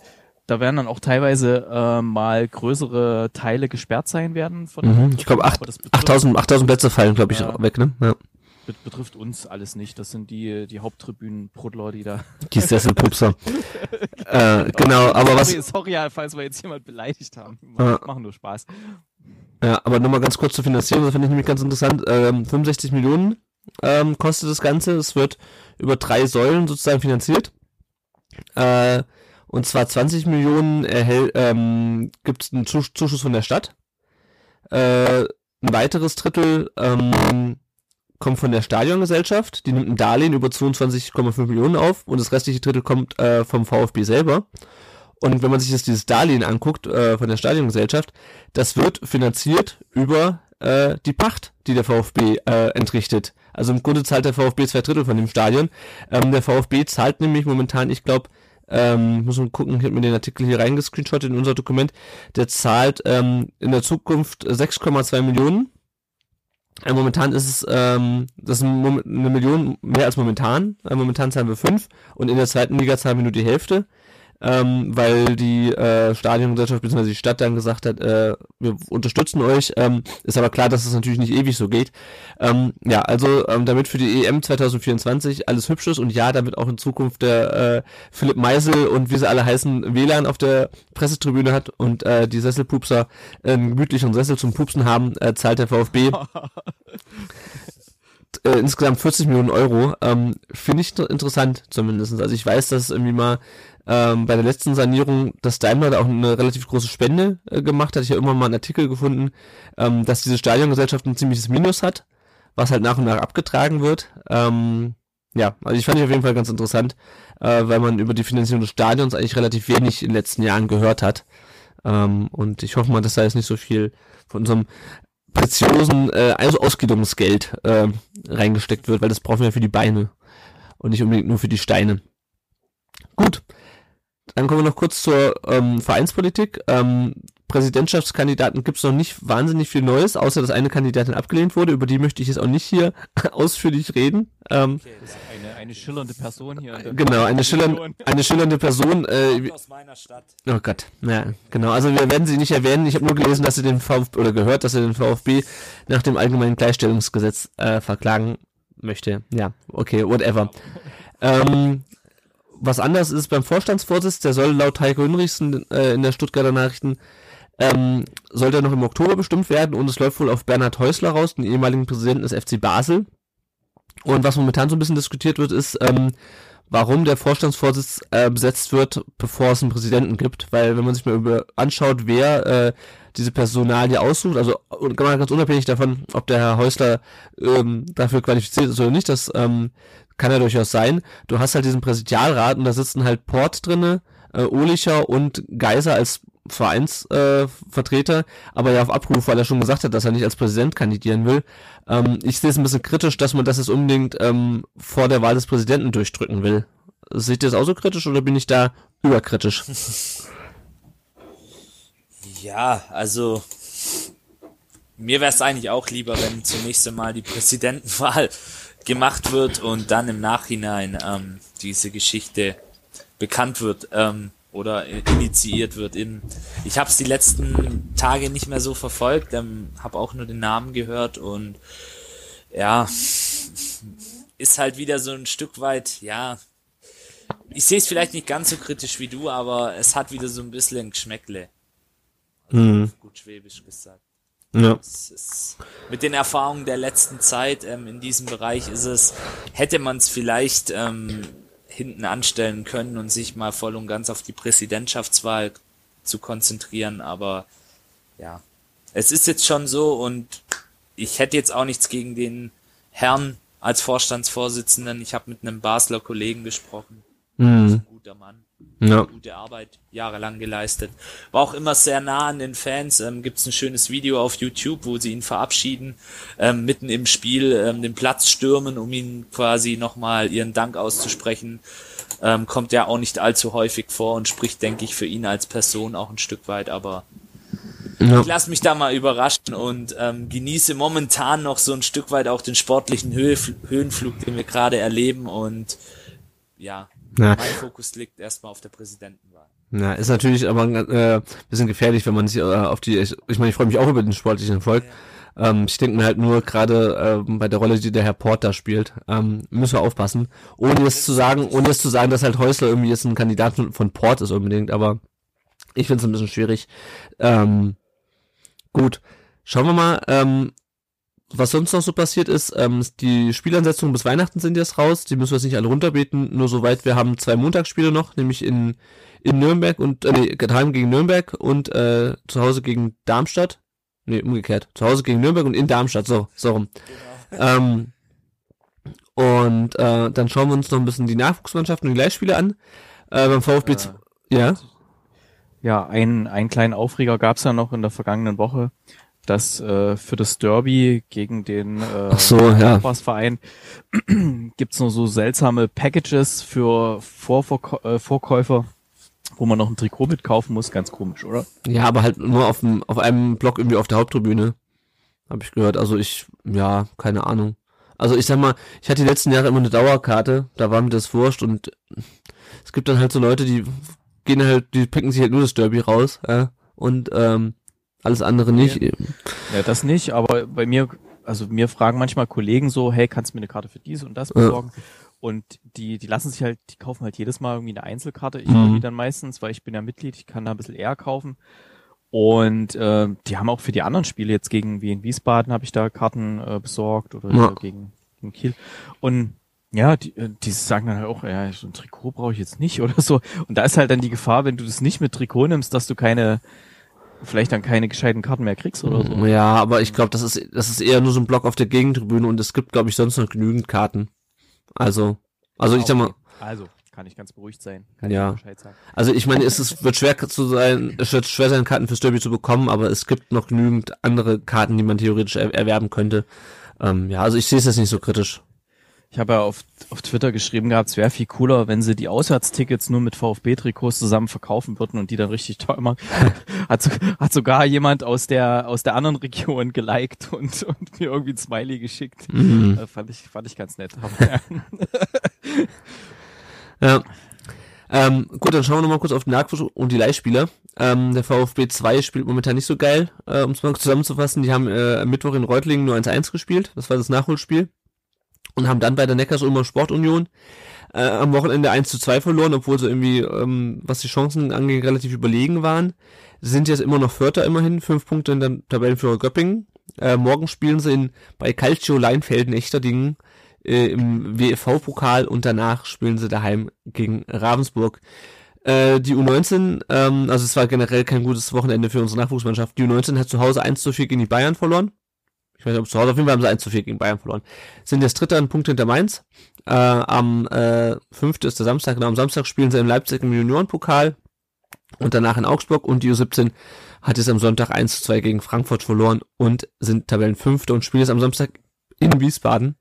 da werden dann auch teilweise äh, mal größere Teile gesperrt sein werden von mhm. ich glaube aber das betrifft- 8000 8000 Plätze fallen, glaube ich, Ja. weg, ne? Ja. bet- betrifft uns alles nicht. Das sind die, die Haupttribünen-Prudler, die da. Die Sesselpupser. äh, genau, aber was, Sorry, sorry, ja, falls wir jetzt jemand beleidigt haben. Ja. Machen nur Spaß. Ja, aber nochmal ganz kurz zur Finanzierung, das finde ich nämlich ganz interessant. Ähm, 65 Millionen ähm, kostet das Ganze. Es wird über drei Säulen sozusagen finanziert. Äh, und zwar 20 Millionen erhält, ähm, gibt es einen Zus Zuschuss von der Stadt. Äh, ein weiteres Drittel ähm, kommt von der Stadiongesellschaft. Die nimmt ein Darlehen über 22,5 Millionen auf und das restliche Drittel kommt äh, vom VfB selber. Und wenn man sich jetzt dieses Darlehen anguckt äh, von der Stadiongesellschaft, das wird finanziert über äh, die Pacht, die der VfB äh, entrichtet. Also im Grunde zahlt der VfB zwei Drittel von dem Stadion. Ähm, der VfB zahlt nämlich momentan, ich glaube, ähm, muss man gucken, ich habe mir den Artikel hier reingescreenshottet in unser Dokument, der zahlt ähm, in der Zukunft 6,2 Millionen. Äh, momentan ist es ähm, das ist eine Million mehr als momentan. Äh, momentan zahlen wir fünf und in der zweiten Liga zahlen wir nur die Hälfte. Ähm, weil die äh, Stadiongesellschaft bzw. die Stadt dann gesagt hat, äh, wir unterstützen euch. Ähm, ist aber klar, dass es natürlich nicht ewig so geht. Ähm, ja, also ähm, damit für die EM 2024 alles hübsch ist und ja, damit auch in Zukunft der äh, Philipp Meisel und wie sie alle heißen WLAN auf der Pressetribüne hat und äh, die Sesselpupser einen gemütlichen Sessel zum Pupsen haben, äh, zahlt der VfB äh, insgesamt 40 Millionen Euro. Ähm, Finde ich interessant zumindest. Also ich weiß, dass irgendwie mal ähm, bei der letzten Sanierung dass Daimler da auch eine relativ große Spende äh, gemacht hat. Ich habe immer mal einen Artikel gefunden, ähm, dass diese Stadiongesellschaft ein ziemliches Minus hat, was halt nach und nach abgetragen wird. Ähm, ja, also ich fand ich auf jeden Fall ganz interessant, äh, weil man über die Finanzierung des Stadions eigentlich relativ wenig in den letzten Jahren gehört hat. Ähm, und ich hoffe mal, dass da jetzt nicht so viel von unserem preziosen äh, also Ausgliederungsgeld äh, reingesteckt wird, weil das brauchen wir für die Beine und nicht unbedingt nur für die Steine. Gut, dann kommen wir noch kurz zur ähm, Vereinspolitik. Ähm, Präsidentschaftskandidaten gibt es noch nicht wahnsinnig viel Neues, außer dass eine Kandidatin abgelehnt wurde. Über die möchte ich jetzt auch nicht hier ausführlich reden. Ähm, okay, eine, eine schillernde Person hier. Genau, eine, schillernde, eine schillernde Person. Äh, aus meiner Stadt. Oh Gott, ja, genau. Also wir werden sie nicht erwähnen. Ich habe nur gelesen, dass sie den VfB oder gehört, dass sie den VfB nach dem allgemeinen Gleichstellungsgesetz äh, verklagen möchte. Ja, okay, whatever. Ähm, was anders ist beim Vorstandsvorsitz, der soll laut Heiko Hinrichsen äh, in der Stuttgarter Nachrichten ähm, soll der noch im Oktober bestimmt werden und es läuft wohl auf Bernhard Häusler raus, den ehemaligen Präsidenten des FC Basel. Und was momentan so ein bisschen diskutiert wird, ist, ähm, warum der Vorstandsvorsitz äh, besetzt wird, bevor es einen Präsidenten gibt. Weil wenn man sich mal über anschaut, wer äh, diese Personalie aussucht, also ganz unabhängig davon, ob der Herr Häusler ähm, dafür qualifiziert ist oder nicht, das ähm, kann ja durchaus sein. Du hast halt diesen Präsidialrat und da sitzen halt Port drinne, äh, Ohlicher und Geiser als Vereinsvertreter, äh, aber ja auf Abruf, weil er schon gesagt hat, dass er nicht als Präsident kandidieren will. Ähm, ich sehe es ein bisschen kritisch, dass man das jetzt unbedingt ähm, vor der Wahl des Präsidenten durchdrücken will. Seht ihr das auch so kritisch oder bin ich da überkritisch? Ja, also mir wäre es eigentlich auch lieber, wenn zunächst einmal die Präsidentenwahl gemacht wird und dann im Nachhinein ähm, diese Geschichte bekannt wird ähm, oder initiiert wird. In, ich habe es die letzten Tage nicht mehr so verfolgt, ähm, habe auch nur den Namen gehört und ja, ist halt wieder so ein Stück weit, ja, ich sehe es vielleicht nicht ganz so kritisch wie du, aber es hat wieder so ein bisschen ein Geschmäckle. Also mhm. Gut schwäbisch gesagt. Ja. Ist, mit den Erfahrungen der letzten Zeit ähm, in diesem Bereich ist es, hätte man es vielleicht ähm, hinten anstellen können und sich mal voll und ganz auf die Präsidentschaftswahl zu konzentrieren, aber ja, es ist jetzt schon so und ich hätte jetzt auch nichts gegen den Herrn als Vorstandsvorsitzenden. Ich habe mit einem Basler Kollegen gesprochen. Mhm. Ein guter Mann ja. gute Arbeit jahrelang geleistet. War auch immer sehr nah an den Fans. Ähm, Gibt es ein schönes Video auf YouTube, wo sie ihn verabschieden, ähm, mitten im Spiel ähm, den Platz stürmen, um ihn quasi nochmal ihren Dank auszusprechen. Ähm, kommt ja auch nicht allzu häufig vor und spricht, denke ich, für ihn als Person auch ein Stück weit, aber ja. ich lasse mich da mal überraschen und ähm, genieße momentan noch so ein Stück weit auch den sportlichen Höhe, Höhenflug, den wir gerade erleben und ja, ja. Mein Fokus liegt erstmal auf der Präsidentenwahl. Ja, ist natürlich aber äh, bisschen gefährlich, wenn man sich äh, auf die, ich, ich meine, ich freue mich auch über den sportlichen Erfolg. Ja. Ähm, ich denke mir halt nur gerade äh, bei der Rolle, die der Herr Porter spielt, ähm, müssen wir aufpassen. Ohne jetzt zu sagen, ohne jetzt zu sagen, dass halt Häusler irgendwie jetzt ein Kandidat von, von Port ist unbedingt, aber ich finde es ein bisschen schwierig. Ähm, gut, schauen wir mal. Ähm, was sonst noch so passiert ist, ähm, die Spielansetzungen bis Weihnachten sind jetzt raus. Die müssen wir jetzt nicht alle runterbeten, nur soweit. Wir haben zwei Montagsspiele noch, nämlich in, in Nürnberg und, äh, nee, daheim gegen Nürnberg und äh, zu Hause gegen Darmstadt. Nee, umgekehrt. Zu Hause gegen Nürnberg und in Darmstadt, so, so rum. Genau. Ähm, und äh, dann schauen wir uns noch ein bisschen die Nachwuchsmannschaften und die Leihspiele an. Äh, beim VfB, äh, ja. Ja, einen, einen kleinen Aufreger gab's ja noch in der vergangenen Woche dass äh, für das Derby gegen den äh, so, ja. Verein gibt's nur so seltsame Packages für Vorverkäu äh, Vorkäufer, wo man noch ein Trikot mitkaufen muss. Ganz komisch, oder? Ja, aber halt nur auf, dem, auf einem Block irgendwie auf der Haupttribüne. Habe ich gehört. Also ich, ja, keine Ahnung. Also ich sag mal, ich hatte die letzten Jahre immer eine Dauerkarte, da war mir das wurscht und es gibt dann halt so Leute, die gehen halt, die picken sich halt nur das Derby raus, äh, und ähm, alles andere nicht. Ja, das nicht, aber bei mir, also mir fragen manchmal Kollegen so, hey, kannst du mir eine Karte für dies und das besorgen? Und die, die lassen sich halt, die kaufen halt jedes Mal irgendwie eine Einzelkarte. Ich Mhm. die dann meistens, weil ich bin ja Mitglied, ich kann da ein bisschen eher kaufen. Und äh, die haben auch für die anderen Spiele jetzt gegen Wien Wiesbaden habe ich da Karten äh, besorgt oder Ja. gegen, gegen Kiel. Und ja, die, äh, die sagen dann halt auch, ja, so ein Trikot brauche ich jetzt nicht oder so. Und da ist halt dann die Gefahr, wenn du das nicht mit Trikot nimmst, dass du keine, vielleicht dann keine gescheiten Karten mehr kriegst oder so. Ja, aber ich glaube, das ist, das ist eher nur so ein Block auf der Gegentribüne und es gibt, glaube ich, sonst noch genügend Karten. Also, also ich sag mal. Also, kann ich ganz beruhigt sein. Kann Ja. ich Bescheid sagen. also ich meine, es ist, wird schwer zu sein, es wird schwer sein, Karten fürs Derby zu bekommen, aber es gibt noch genügend andere Karten, die man theoretisch er erwerben könnte. Ähm, ja, also ich sehe es jetzt nicht so kritisch. Ich habe ja auf, auf Twitter geschrieben gehabt, es wäre viel cooler, wenn sie die Auswärtstickets nur mit VfB-Trikots zusammen verkaufen würden und die dann richtig teuer machen. hat, hat sogar jemand aus der aus der anderen Region geliked und, und mir irgendwie ein Smiley geschickt. Mhm. Äh, fand ich fand ich ganz nett. Ja. Ähm, gut, dann schauen wir nochmal kurz auf den Nachwuchs und die Leihspieler. Ähm, der VfB 2 spielt momentan nicht so geil, äh, um es mal zusammenzufassen. Die haben äh, am Mittwoch in Reutlingen nur 1-1 gespielt. Das war das Nachholspiel. Und haben dann bei der Neckars-Ulmer Sportunion äh, am Wochenende 1 zu 2 verloren, obwohl sie irgendwie, ähm, was die Chancen angeht, relativ überlegen waren. Sind jetzt immer noch Vierter immerhin, fünf Punkte in der Tabellenführer Göppingen. Äh, morgen spielen sie in, bei Calcio Leinfelden Echterdingen äh, im WFV-Pokal und danach spielen sie daheim gegen Ravensburg. Äh, die U19, ähm, also es war generell kein gutes Wochenende für unsere Nachwuchsmannschaft. Die U19 hat zu Hause 1 zu 4 gegen die Bayern verloren. Ich weiß nicht, ob zu Hause, auf jeden Fall haben sie 1 zu 4 gegen Bayern verloren. Sind jetzt Dritter, ein Punkt hinter Mainz. Äh, am äh, 5. ist der Samstag, genau am Samstag spielen sie in Leipzig im Juniorenpokal und danach in Augsburg und die U17 hat jetzt am Sonntag 1 zu 2 gegen Frankfurt verloren und sind Tabellenfünfte und spielen jetzt am Samstag in Wiesbaden,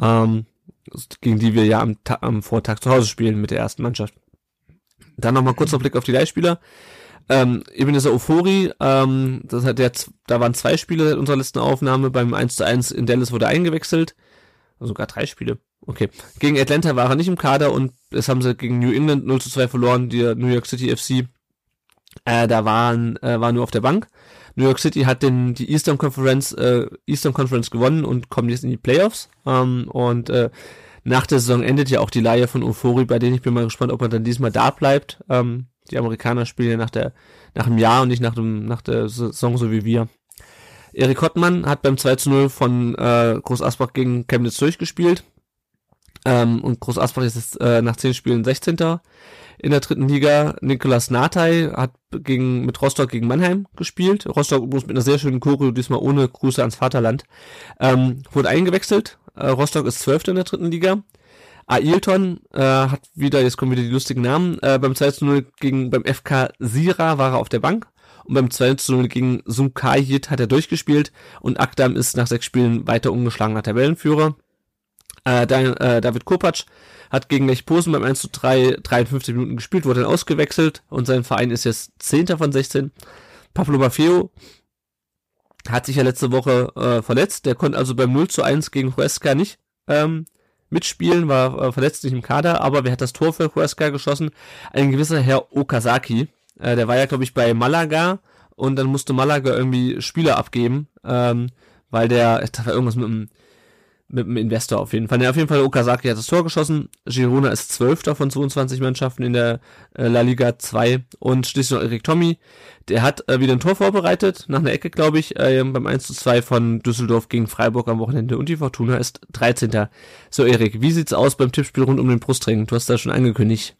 ähm, gegen die wir ja am, am Vortag zu Hause spielen mit der ersten Mannschaft. Dann nochmal kurz noch Blick auf die Leihspieler. Ähm, Ebenezer Ofori, ähm, das hat der, da waren zwei Spiele seit unserer letzten Aufnahme. Beim 1 zu 1 in Dallas wurde eingewechselt. Also sogar drei Spiele. Okay. Gegen Atlanta war er nicht im Kader und das haben sie gegen New England 0 zu 2 verloren, die New York City FC. Äh, da waren, äh, war nur auf der Bank. New York City hat den, die Eastern Conference, äh, Eastern Conference gewonnen und kommen jetzt in die Playoffs. Ähm, und äh, nach der Saison endet ja auch die Leihe von Ofori, bei denen ich bin mal gespannt, ob er dann diesmal da bleibt. Ähm, die Amerikaner spielen ja nach der, nach dem Jahr und nicht nach dem, nach der Saison so wie wir. Erik Hottmann hat beim 2 zu 0 von äh, Groß Asbach gegen Chemnitz durchgespielt. Ähm, und Groß Asbach ist jetzt, äh, nach 10 Spielen 16. in der dritten Liga. Nikolas Natay hat gegen, mit Rostock gegen Mannheim gespielt. Rostock muss mit einer sehr schönen Choreo, diesmal ohne Grüße ans Vaterland. Ähm, wurde eingewechselt. Äh, Rostock ist 12. in der dritten Liga. Ailton äh, hat wieder, jetzt kommen wieder die lustigen Namen, äh, beim 2 zu 0 gegen, beim FK Sira war er auf der Bank und beim 2 zu 0 gegen Sumkajit hat er durchgespielt und Akdam ist nach sechs Spielen weiter ungeschlagener Tabellenführer. Äh, äh, David Kopacz hat gegen Lech Posen beim 1 zu 3 53 Minuten gespielt, wurde dann ausgewechselt und sein Verein ist jetzt 10. von 16. Pablo Maffeo hat sich ja letzte Woche äh, verletzt, der konnte also beim 0 zu 1 gegen Huesca nicht ähm, mitspielen, war äh, verletzt nicht im Kader, aber wer hat das Tor für Huesca geschossen? Ein gewisser Herr Okazaki. Äh, der war ja, glaube ich, bei Malaga und dann musste Malaga irgendwie Spieler abgeben, ähm, weil der, das war irgendwas mit dem, mit dem Investor auf jeden Fall. Ja, auf jeden Fall Okazaki hat das Tor geschossen. Girona ist Zwölfter von 22 Mannschaften in der äh, La Liga 2 und schließlich noch Erik Tommy. Der hat äh, wieder ein Tor vorbereitet, nach einer Ecke, glaube ich, äh, beim 1 zu 2 von Düsseldorf gegen Freiburg am Wochenende und die Fortuna ist 13. So, Erik, wie sieht's aus beim Tippspiel rund um den Brustring? Du hast da schon angekündigt.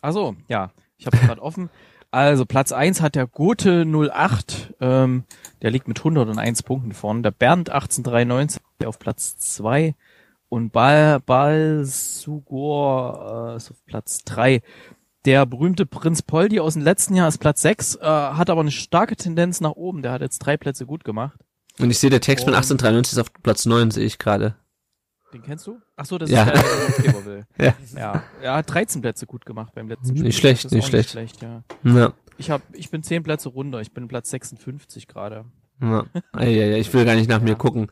Also, ja, ich habe es gerade offen. Also Platz eins hat der gute 08, ähm, der liegt mit 101 Punkten vorne. Der Bernd 1893 auf Platz zwei und Bal Balsugor äh, ist auf Platz drei. Der berühmte Prinz Poldi aus dem letzten Jahr ist Platz sechs, äh, hat aber eine starke Tendenz nach oben. Der hat jetzt drei Plätze gut gemacht. Und ich sehe, der Text von Und- 1893 ist auf Platz 9, sehe ich gerade. Den kennst du? Ach so, das Ja. ist der, der will. Ja. ja. Er hat 13 Plätze gut gemacht beim letzten Spiel. Nicht schlecht, nicht schlecht. schlecht ja. Ja. Ich hab, ich bin 10 Plätze runter. Ich bin Platz 56 gerade. Ja, ich will gar nicht nach mir gucken.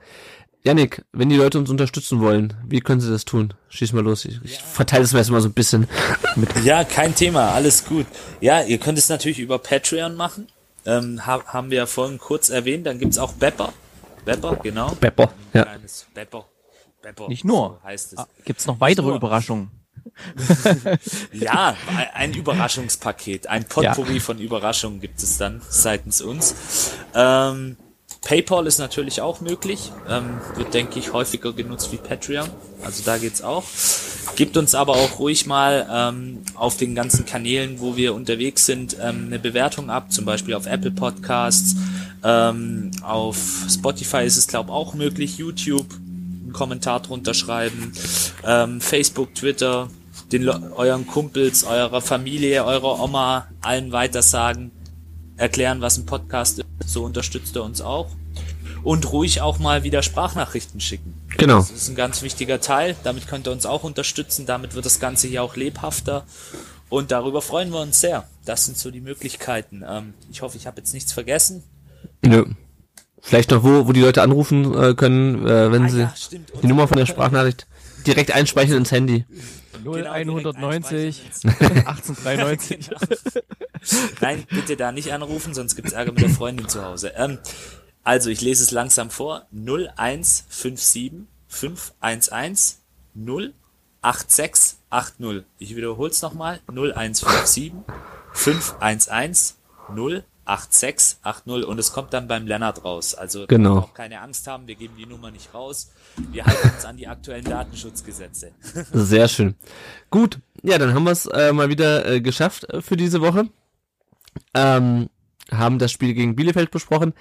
Yannick, wenn die Leute uns unterstützen wollen, wie können sie das tun? Schieß mal los. Ich, ich verteile das erstmal so ein bisschen mit. Ja, kein Thema, alles gut. Ja, ihr könnt es natürlich über Patreon machen. Ähm, ha haben wir ja vorhin kurz erwähnt. Dann gibt's auch Bepper. Bepper, genau. Bepper, ja. Bepper. Bepper. Nicht nur. So heißt es. Ah, Gibt's noch weitere. Überraschungen? Ja, ein Überraschungspaket, ein Potpourri von Überraschungen gibt es dann seitens uns. Ähm, PayPal ist natürlich auch möglich, ähm, wird denke ich häufiger genutzt wie Patreon, also da geht's auch. Gibt uns aber auch ruhig mal ähm, auf den ganzen Kanälen, wo wir unterwegs sind, ähm, eine Bewertung ab, zum Beispiel auf Apple Podcasts, ähm, auf Spotify ist es glaube auch möglich, YouTube, einen Kommentar drunter schreiben, ähm, Facebook, Twitter, den Le euren Kumpels, eurer Familie, eurer Oma, allen weitersagen, erklären, was ein Podcast ist. So unterstützt er uns auch. Und ruhig auch mal wieder Sprachnachrichten schicken. Genau. Das ist ein ganz wichtiger Teil. Damit könnt ihr uns auch unterstützen. Damit wird das Ganze hier auch lebhafter. Und darüber freuen wir uns sehr. Das sind so die Möglichkeiten. Ähm, ich hoffe, ich habe jetzt nichts vergessen. Nö. Vielleicht noch wo, wo die Leute anrufen äh, können, äh, wenn Ah sie ja, die Nummer von der Sprachnachricht direkt einspeichern ins Handy. 0190 Genau, direkt 1893. Genau. Nein, bitte da nicht anrufen, sonst gibt's Ärger mit der Freundin zu Hause. Ähm, also, ich lese es langsam vor. 0157 511 08680. Ich wiederhole es nochmal. 0157 511 08680 und es kommt dann beim Lennart raus. Also Genau. auch keine Angst haben, wir geben die Nummer nicht raus. Wir halten uns an die aktuellen Datenschutzgesetze. Sehr schön. Gut, ja, dann haben wir es äh, mal wieder äh, geschafft äh, für diese Woche. Ähm, haben das Spiel gegen Bielefeld besprochen.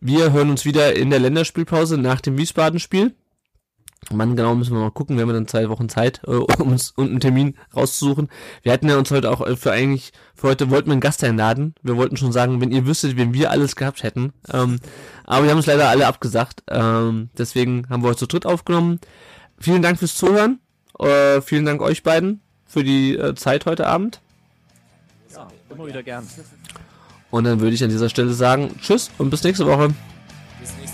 Wir hören uns wieder in der Länderspielpause nach dem Wiesbaden-Spiel. Wann genau müssen wir mal gucken, wir haben dann zwei Wochen Zeit, äh, um uns um einen Termin rauszusuchen. Wir hatten ja uns heute auch äh, für eigentlich, für heute wollten wir einen Gast einladen. Wir wollten schon sagen, wenn ihr wüsstet, wenn wir alles gehabt hätten. Ähm, aber wir haben es leider alle abgesagt. Ähm, deswegen haben wir heute zu dritt aufgenommen. Vielen Dank fürs Zuhören. Äh, vielen Dank euch beiden für die äh, Zeit heute Abend. Immer wieder gern. Und dann würde ich an dieser Stelle sagen, tschüss und bis nächste Woche. Bis nächste Woche.